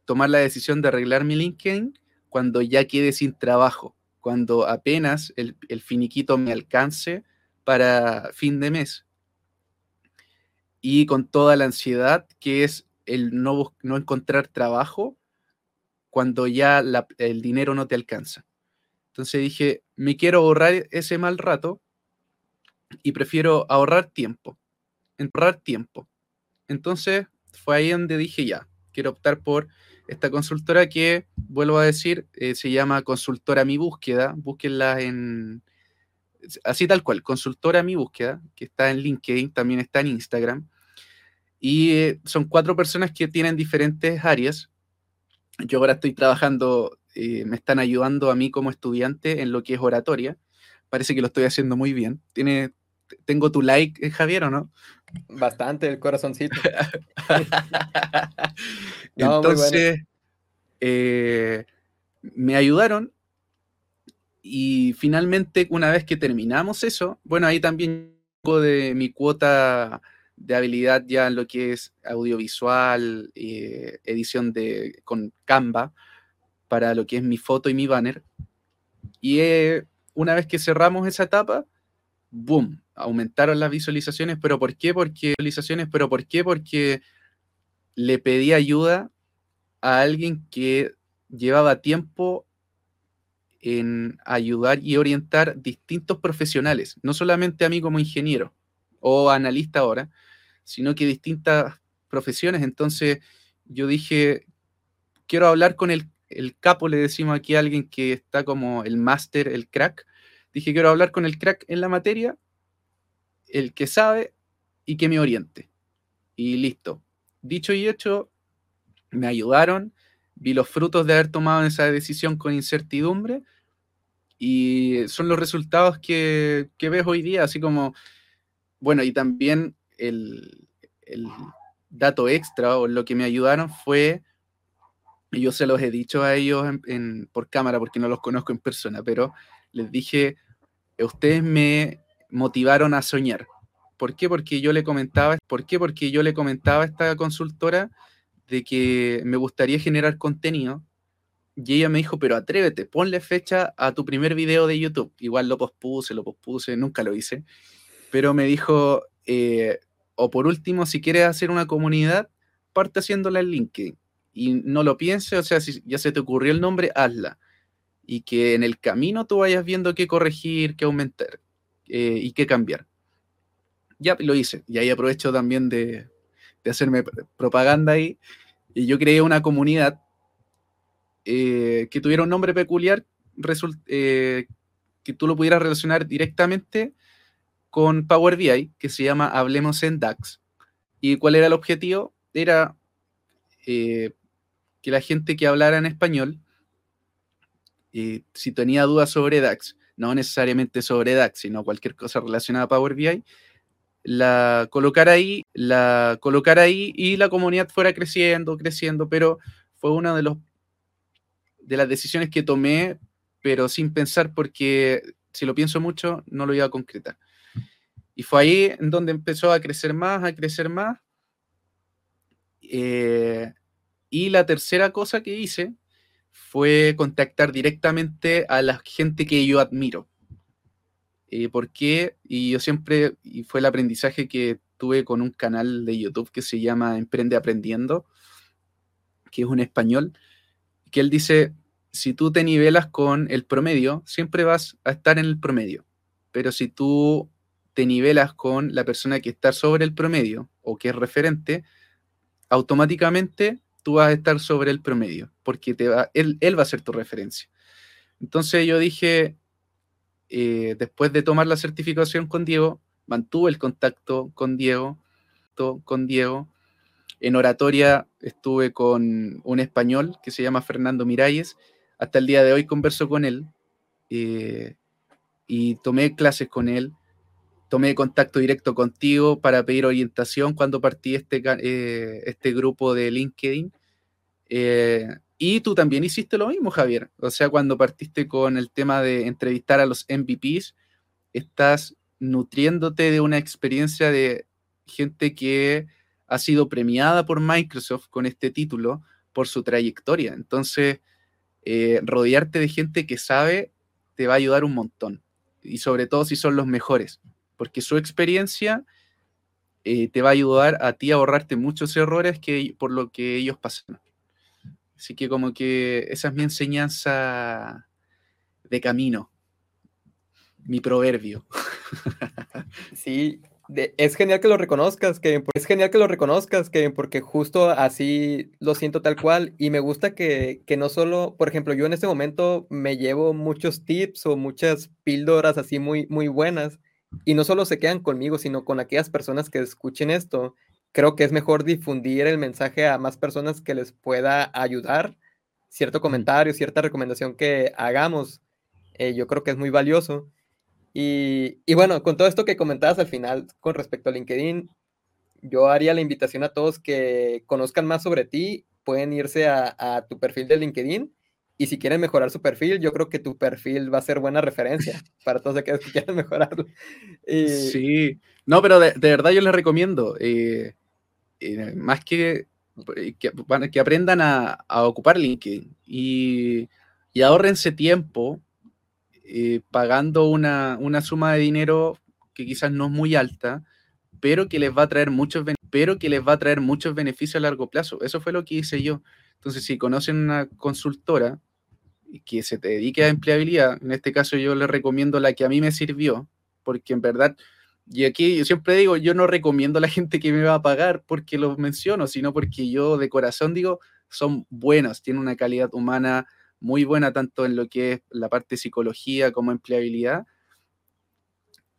tomar la decisión de arreglar mi LinkedIn cuando ya quede sin trabajo, cuando apenas el, finiquito me alcance para fin de mes. Y con toda la ansiedad que es el no, no encontrar trabajo cuando ya el dinero no te alcanza. Entonces dije, me quiero ahorrar ese mal rato y prefiero ahorrar tiempo, ahorrar tiempo. Entonces fue ahí donde dije, ya, quiero optar por esta consultora que, vuelvo a decir, eh, se llama Consultora Mi Búsqueda. Búsquenla en, así tal cual, Consultora Mi Búsqueda, que está en LinkedIn, también está en Instagram. Y eh, son cuatro personas que tienen diferentes áreas. Yo ahora estoy trabajando, eh, me están ayudando a mí como estudiante en lo que es oratoria. Parece que lo estoy haciendo muy bien. Tiene, tengo tu like, Javier, ¿o no? Bastante, el corazoncito. Entonces, eh, me ayudaron y finalmente, una vez que terminamos eso, bueno, ahí también de mi cuota de habilidad ya en lo que es audiovisual, eh, edición de, con Canva, para lo que es mi foto y mi banner. Y eh, una vez que cerramos esa etapa, boom, aumentaron las visualizaciones, pero ¿por qué? Porque visualizaciones, pero ¿por qué? Porque le pedí ayuda a alguien que llevaba tiempo en ayudar y orientar distintos profesionales, no solamente a mí como ingeniero o analista ahora, sino que distintas profesiones. Entonces yo dije, quiero hablar con el, el capo, le decimos aquí a alguien que está como el máster, el crack. Dije, quiero hablar con el crack en la materia el que sabe y que me oriente. Y listo. Dicho y hecho, me ayudaron, vi los frutos de haber tomado esa decisión con incertidumbre y son los resultados que, que ves hoy día, así como, bueno, y también el, dato extra o lo que me ayudaron fue, yo se los he dicho a ellos por cámara porque no los conozco en persona, pero les dije, ustedes me motivaron a soñar. ¿Por qué? Porque yo le comentaba, ¿por qué? Porque yo le comentaba a esta consultora de que me gustaría generar contenido y ella me dijo, pero atrévete, ponle fecha a tu primer video de YouTube. Igual lo pospuse, lo pospuse, nunca lo hice. Pero me dijo, eh, o por último, si quieres hacer una comunidad, parte haciéndola en LinkedIn. Y no lo pienses, o sea, si ya se te ocurrió el nombre, hazla. Y que en el camino tú vayas viendo qué corregir, qué aumentar. Eh, y qué cambiar. Ya lo hice, y ahí aprovecho también de, hacerme propaganda ahí. Y yo creé una comunidad eh, que tuviera un nombre peculiar, eh, que tú lo pudieras relacionar directamente con Power BI, que se llama Hablemos en DAX. ¿Y cuál era el objetivo? Era que la gente que hablara en español, si tenía dudas sobre DAX, no necesariamente sobre DAX, sino cualquier cosa relacionada a Power BI, la colocar ahí, la colocar ahí y la comunidad fuera creciendo, creciendo, pero fue una de los de las decisiones que tomé, pero sin pensar porque si lo pienso mucho no lo iba a concretar. Y fue ahí en donde empezó a crecer más, a crecer más. Eh, y la tercera cosa que hice fue contactar directamente a la gente que yo admiro. Eh, ¿Por qué? Y yo siempre, y fue el aprendizaje que tuve con un canal de YouTube que se llama Emprende Aprendiendo, que es un español, que él dice, si tú te nivelas con el promedio, siempre vas a estar en el promedio, pero si tú te nivelas con la persona que está sobre el promedio o que es referente, automáticamente tú vas a estar sobre el promedio, porque te va, él, él va a ser tu referencia. Entonces yo dije, eh, después de tomar la certificación con Diego, mantuve el contacto con Diego, con Diego. En oratoria estuve con un español que se llama Fernando Miralles. Hasta el día de hoy converso con él eh, y tomé clases con él. Tomé contacto directo contigo para pedir orientación cuando partí este, eh, este grupo de LinkedIn. Eh, y tú también hiciste lo mismo, Javier. O sea, cuando partiste con el tema de entrevistar a los MVPs, estás nutriéndote de una experiencia de gente que ha sido premiada por Microsoft con este título por su trayectoria. Entonces, eh, rodearte de gente que sabe te va a ayudar un montón. Y sobre todo si son los mejores, porque su experiencia eh, te va a ayudar a ti a ahorrarte muchos errores que, por lo que ellos pasan. Así que como que esa es mi enseñanza de camino, mi proverbio. Sí, es genial que lo reconozcas, Kevin. Es genial que lo reconozcas, Kevin, porque justo así lo siento tal cual. Y me gusta que, que, no solo, por ejemplo, yo en este momento me llevo muchos tips o muchas píldoras así muy, muy buenas. Y no solo se quedan conmigo, sino con aquellas personas que escuchen esto. Creo que es mejor difundir el mensaje a más personas que les pueda ayudar. Cierto comentario, cierta recomendación que hagamos, eh, yo creo que es muy valioso. Y, bueno, con todo esto que comentabas al final con respecto a LinkedIn, yo haría la invitación a todos que conozcan más sobre ti, pueden irse a, tu perfil de LinkedIn y si quieren mejorar su perfil, yo creo que tu perfil va a ser buena referencia para todos aquellos que quieran mejorarlo. Sí, no, pero de, verdad yo les recomiendo, eh, eh, más que, que, aprendan a, ocupar LinkedIn y, y ahorrense tiempo eh, pagando una, suma de dinero que quizás no es muy alta, pero que les va a traer muchos pero que les va a traer muchos beneficios a largo plazo. Eso fue lo que hice yo. Entonces, si conocen una consultora que se te dedique a empleabilidad, en este caso yo les recomiendo la que a mí me sirvió, porque en verdad, y aquí yo siempre digo, yo no recomiendo a la gente que me va a pagar porque los menciono, sino porque yo de corazón digo, son buenos, tienen una calidad humana muy buena tanto en lo que es la parte psicología como empleabilidad,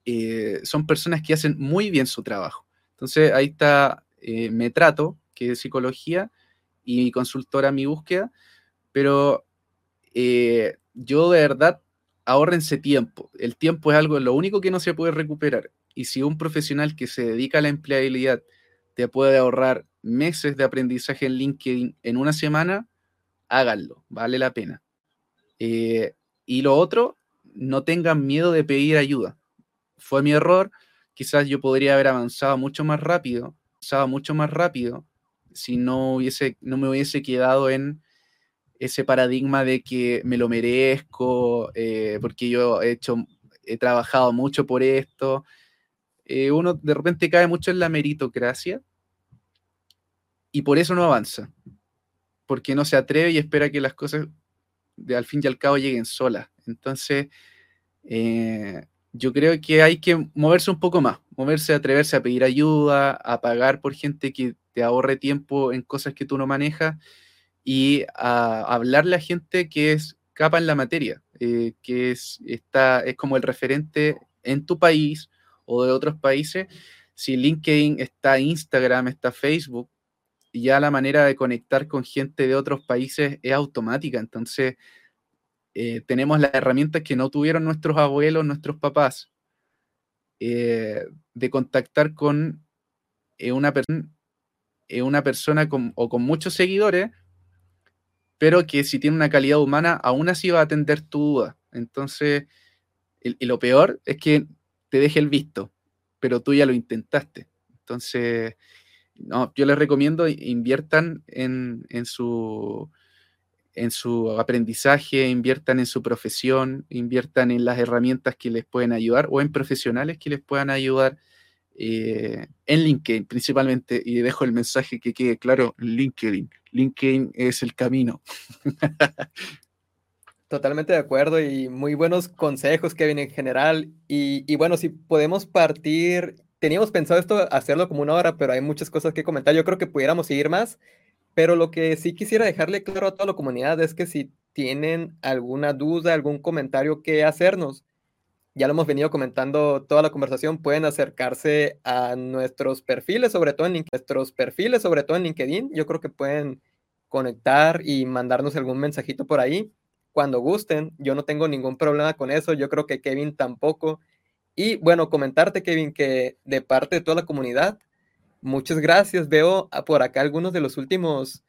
eh, son personas que hacen muy bien su trabajo. Entonces ahí está eh, Me que es psicología, y mi consultora Mi Búsqueda, pero eh, yo de verdad ahorrense tiempo. El tiempo es algo, lo único que no se puede recuperar. Y si un profesional que se dedica a la empleabilidad te puede ahorrar meses de aprendizaje en LinkedIn en una semana, háganlo, vale la pena. Eh, y lo otro, no tengan miedo de pedir ayuda. Fue mi error, quizás yo podría haber avanzado mucho más rápido, avanzado mucho más rápido, si no, hubiese, no me hubiese quedado en ese paradigma de que me lo merezco, eh, porque yo he hecho, he trabajado mucho por esto. Eh, uno de repente cae mucho en la meritocracia y por eso no avanza porque no se atreve y espera que las cosas de al fin y al cabo lleguen solas. Entonces, eh, yo creo que hay que moverse un poco más, moverse, atreverse a pedir ayuda, a pagar por gente que te ahorre tiempo en cosas que tú no manejas y hablarle a gente que es capa en la materia, eh, que es, está, es como el referente en tu país o de otros países. Si LinkedIn está Instagram, está Facebook, ya la manera de conectar con gente de otros países es automática. Entonces, eh, tenemos las herramientas que no tuvieron nuestros abuelos, nuestros papás, eh, de contactar con eh, una, persona con, o con muchos seguidores, pero que si tiene una calidad humana, aún así va a atender tu duda. Entonces, y lo peor es que te deje el visto, pero tú ya lo intentaste. Entonces, no, yo les recomiendo inviertan en, su, en su aprendizaje, inviertan en su profesión, inviertan en las herramientas que les pueden ayudar o en profesionales que les puedan ayudar eh, en LinkedIn principalmente. Y dejo el mensaje que quede claro, LinkedIn. LinkedIn es el camino. Totalmente de acuerdo y muy buenos consejos, Kevin, en general. Y, y bueno, si podemos partir teníamos pensado esto hacerlo como una hora, pero hay muchas cosas que comentar. Yo creo que pudiéramos seguir más, pero lo que sí quisiera dejarle claro a toda la comunidad es que si tienen alguna duda, algún comentario que hacernos, ya lo hemos venido comentando toda la conversación, pueden acercarse a nuestros perfiles, sobre todo en nuestros perfiles, sobre todo en LinkedIn. Yo creo que pueden conectar y mandarnos algún mensajito por ahí cuando gusten. Yo no tengo ningún problema con eso. Yo creo que Kevin tampoco. Y bueno, comentarte, Kevin, que de parte de toda la comunidad, muchas gracias. Veo por acá algunos de los últimos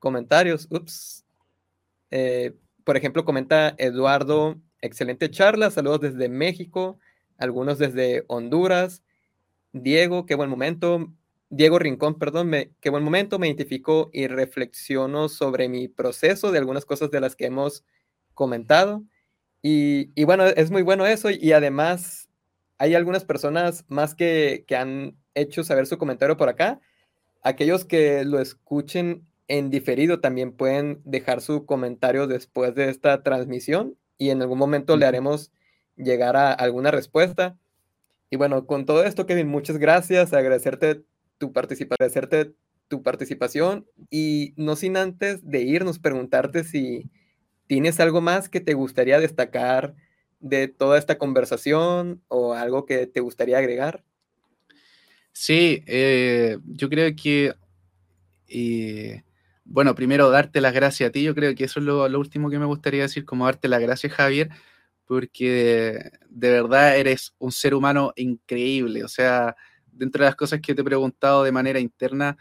comentarios. Ups. Eh, por ejemplo, comenta Eduardo, excelente charla, saludos desde México, algunos desde Honduras. Diego, qué buen momento. Diego Rincón, perdón, me, qué buen momento. Me identifico y reflexiono sobre mi proceso de algunas cosas de las que hemos comentado. Y, y bueno, es muy bueno eso. Y además, hay algunas personas más que, que han hecho saber su comentario por acá. Aquellos que lo escuchen en diferido también pueden dejar su comentario después de esta transmisión y en algún momento le haremos llegar a alguna respuesta. Y bueno, con todo esto, Kevin, muchas gracias, agradecerte tu, agradecerte tu participación y no sin antes de irnos preguntarte si tienes algo más que te gustaría destacar de toda esta conversación o algo que te gustaría agregar. Sí, eh, yo creo que, eh, bueno, primero darte las gracias a ti, yo creo que eso es lo, lo, último que me gustaría decir, como darte las gracias, Javier, porque de verdad eres un ser humano increíble, o sea, dentro de las cosas que te he preguntado de manera interna,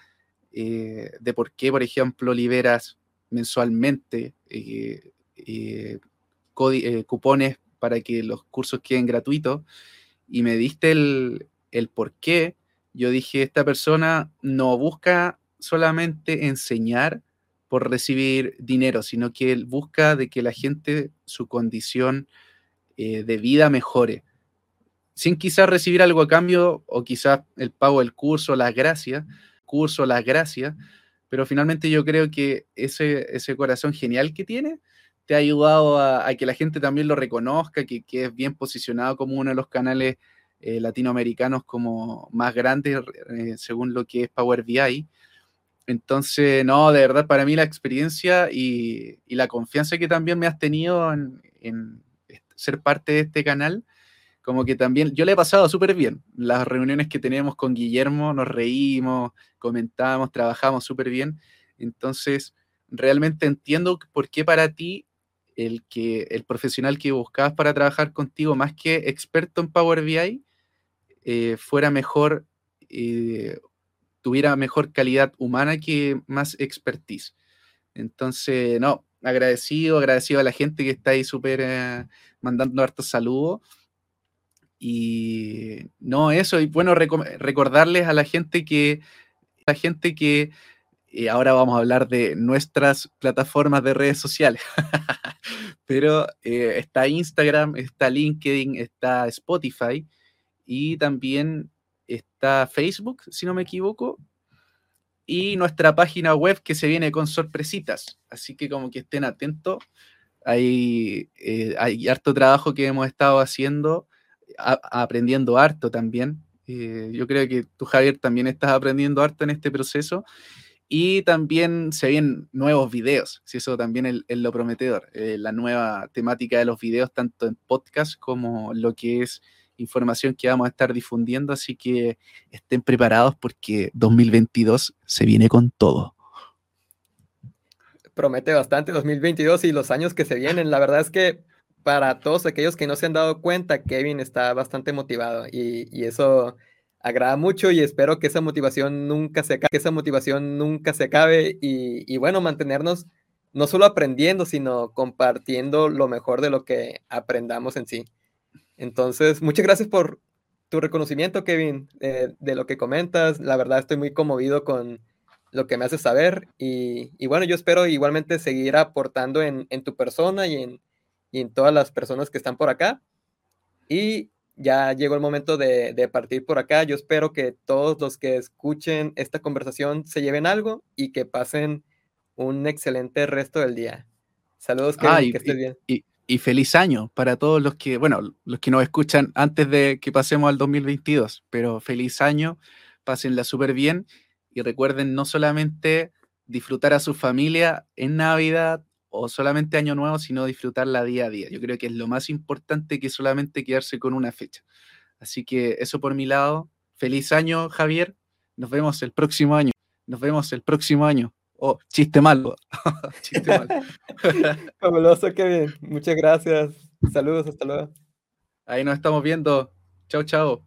eh, de por qué, por ejemplo, liberas mensualmente cupones para que los cursos queden gratuitos, y me diste el, el por qué, yo dije, esta persona no busca solamente enseñar por recibir dinero, sino que él busca de que la gente, su condición eh, de vida mejore, sin quizás recibir algo a cambio o quizás el pago del curso, las gracias, curso, las gracias, pero finalmente yo creo que ese, ese corazón genial que tiene te ha ayudado a, que la gente también lo reconozca, que, es bien posicionado como uno de los canales eh, latinoamericanos como más grandes eh, según lo que es Power BI. Entonces, no, de verdad, para mí la experiencia y, la confianza que también me has tenido en, ser parte de este canal, como que también yo le he pasado súper bien. Las reuniones que tenemos con Guillermo, nos reímos, comentamos, trabajamos súper bien. Entonces, realmente entiendo por qué para ti el, que, el profesional que buscabas para trabajar contigo, más que experto en Power BI, eh, fuera mejor, eh, tuviera mejor calidad humana que más expertise. Entonces, no, agradecido, agradecido a la gente que está ahí súper eh, mandando hartos saludos. Y no, eso, y bueno, recordarles a la gente que, la gente que ahora vamos a hablar de nuestras plataformas de redes sociales. Pero está Instagram, está LinkedIn, está Spotify y también está Facebook, si no me equivoco, y nuestra página web que se viene con sorpresitas. Así que como que estén atentos. Hay, eh, hay harto trabajo que hemos estado haciendo, aprendiendo harto también. Eh, yo creo que tú, Javier, también estás aprendiendo harto en este proceso. Y también se vienen nuevos videos, si eso también es, lo prometedor. Eh, la nueva temática de los videos, tanto en podcast como lo que es información que vamos a estar difundiendo, así que estén preparados porque 2022 se viene con todo. Promete bastante 2022 y los años que se vienen. La verdad es que para todos aquellos que no se han dado cuenta, Kevin está bastante motivado y, eso agrada mucho y espero que esa motivación nunca se acabe, que esa motivación nunca se acabe y, y bueno, mantenernos no solo aprendiendo, sino compartiendo lo mejor de lo que aprendamos en sí. Entonces, muchas gracias por tu reconocimiento, Kevin, eh, de lo que comentas. La verdad estoy muy conmovido con lo que me haces saber y, bueno, yo espero igualmente seguir aportando en, tu persona y en, en, todas las personas que están por acá. Y ya llegó el momento de, de, partir por acá. Yo espero que todos los que escuchen esta conversación se lleven algo y que pasen un excelente resto del día. Saludos, Kevin, que estés bien y feliz año para todos los que, bueno, los que nos escuchan antes de que pasemos al 2022, pero feliz año, pásenla súper bien y recuerden no solamente disfrutar a su familia en Navidad o solamente Año Nuevo, sino disfrutarla día a día. Yo creo que es lo más importante que solamente quedarse con una fecha. Así que eso por mi lado. Feliz año, Javier. Nos vemos el próximo año. Nos vemos el próximo año. Oh, chiste malo. chiste malo. Fabuloso, Kevin. Muchas gracias. Saludos, hasta luego. Ahí nos estamos viendo. Chao, chao.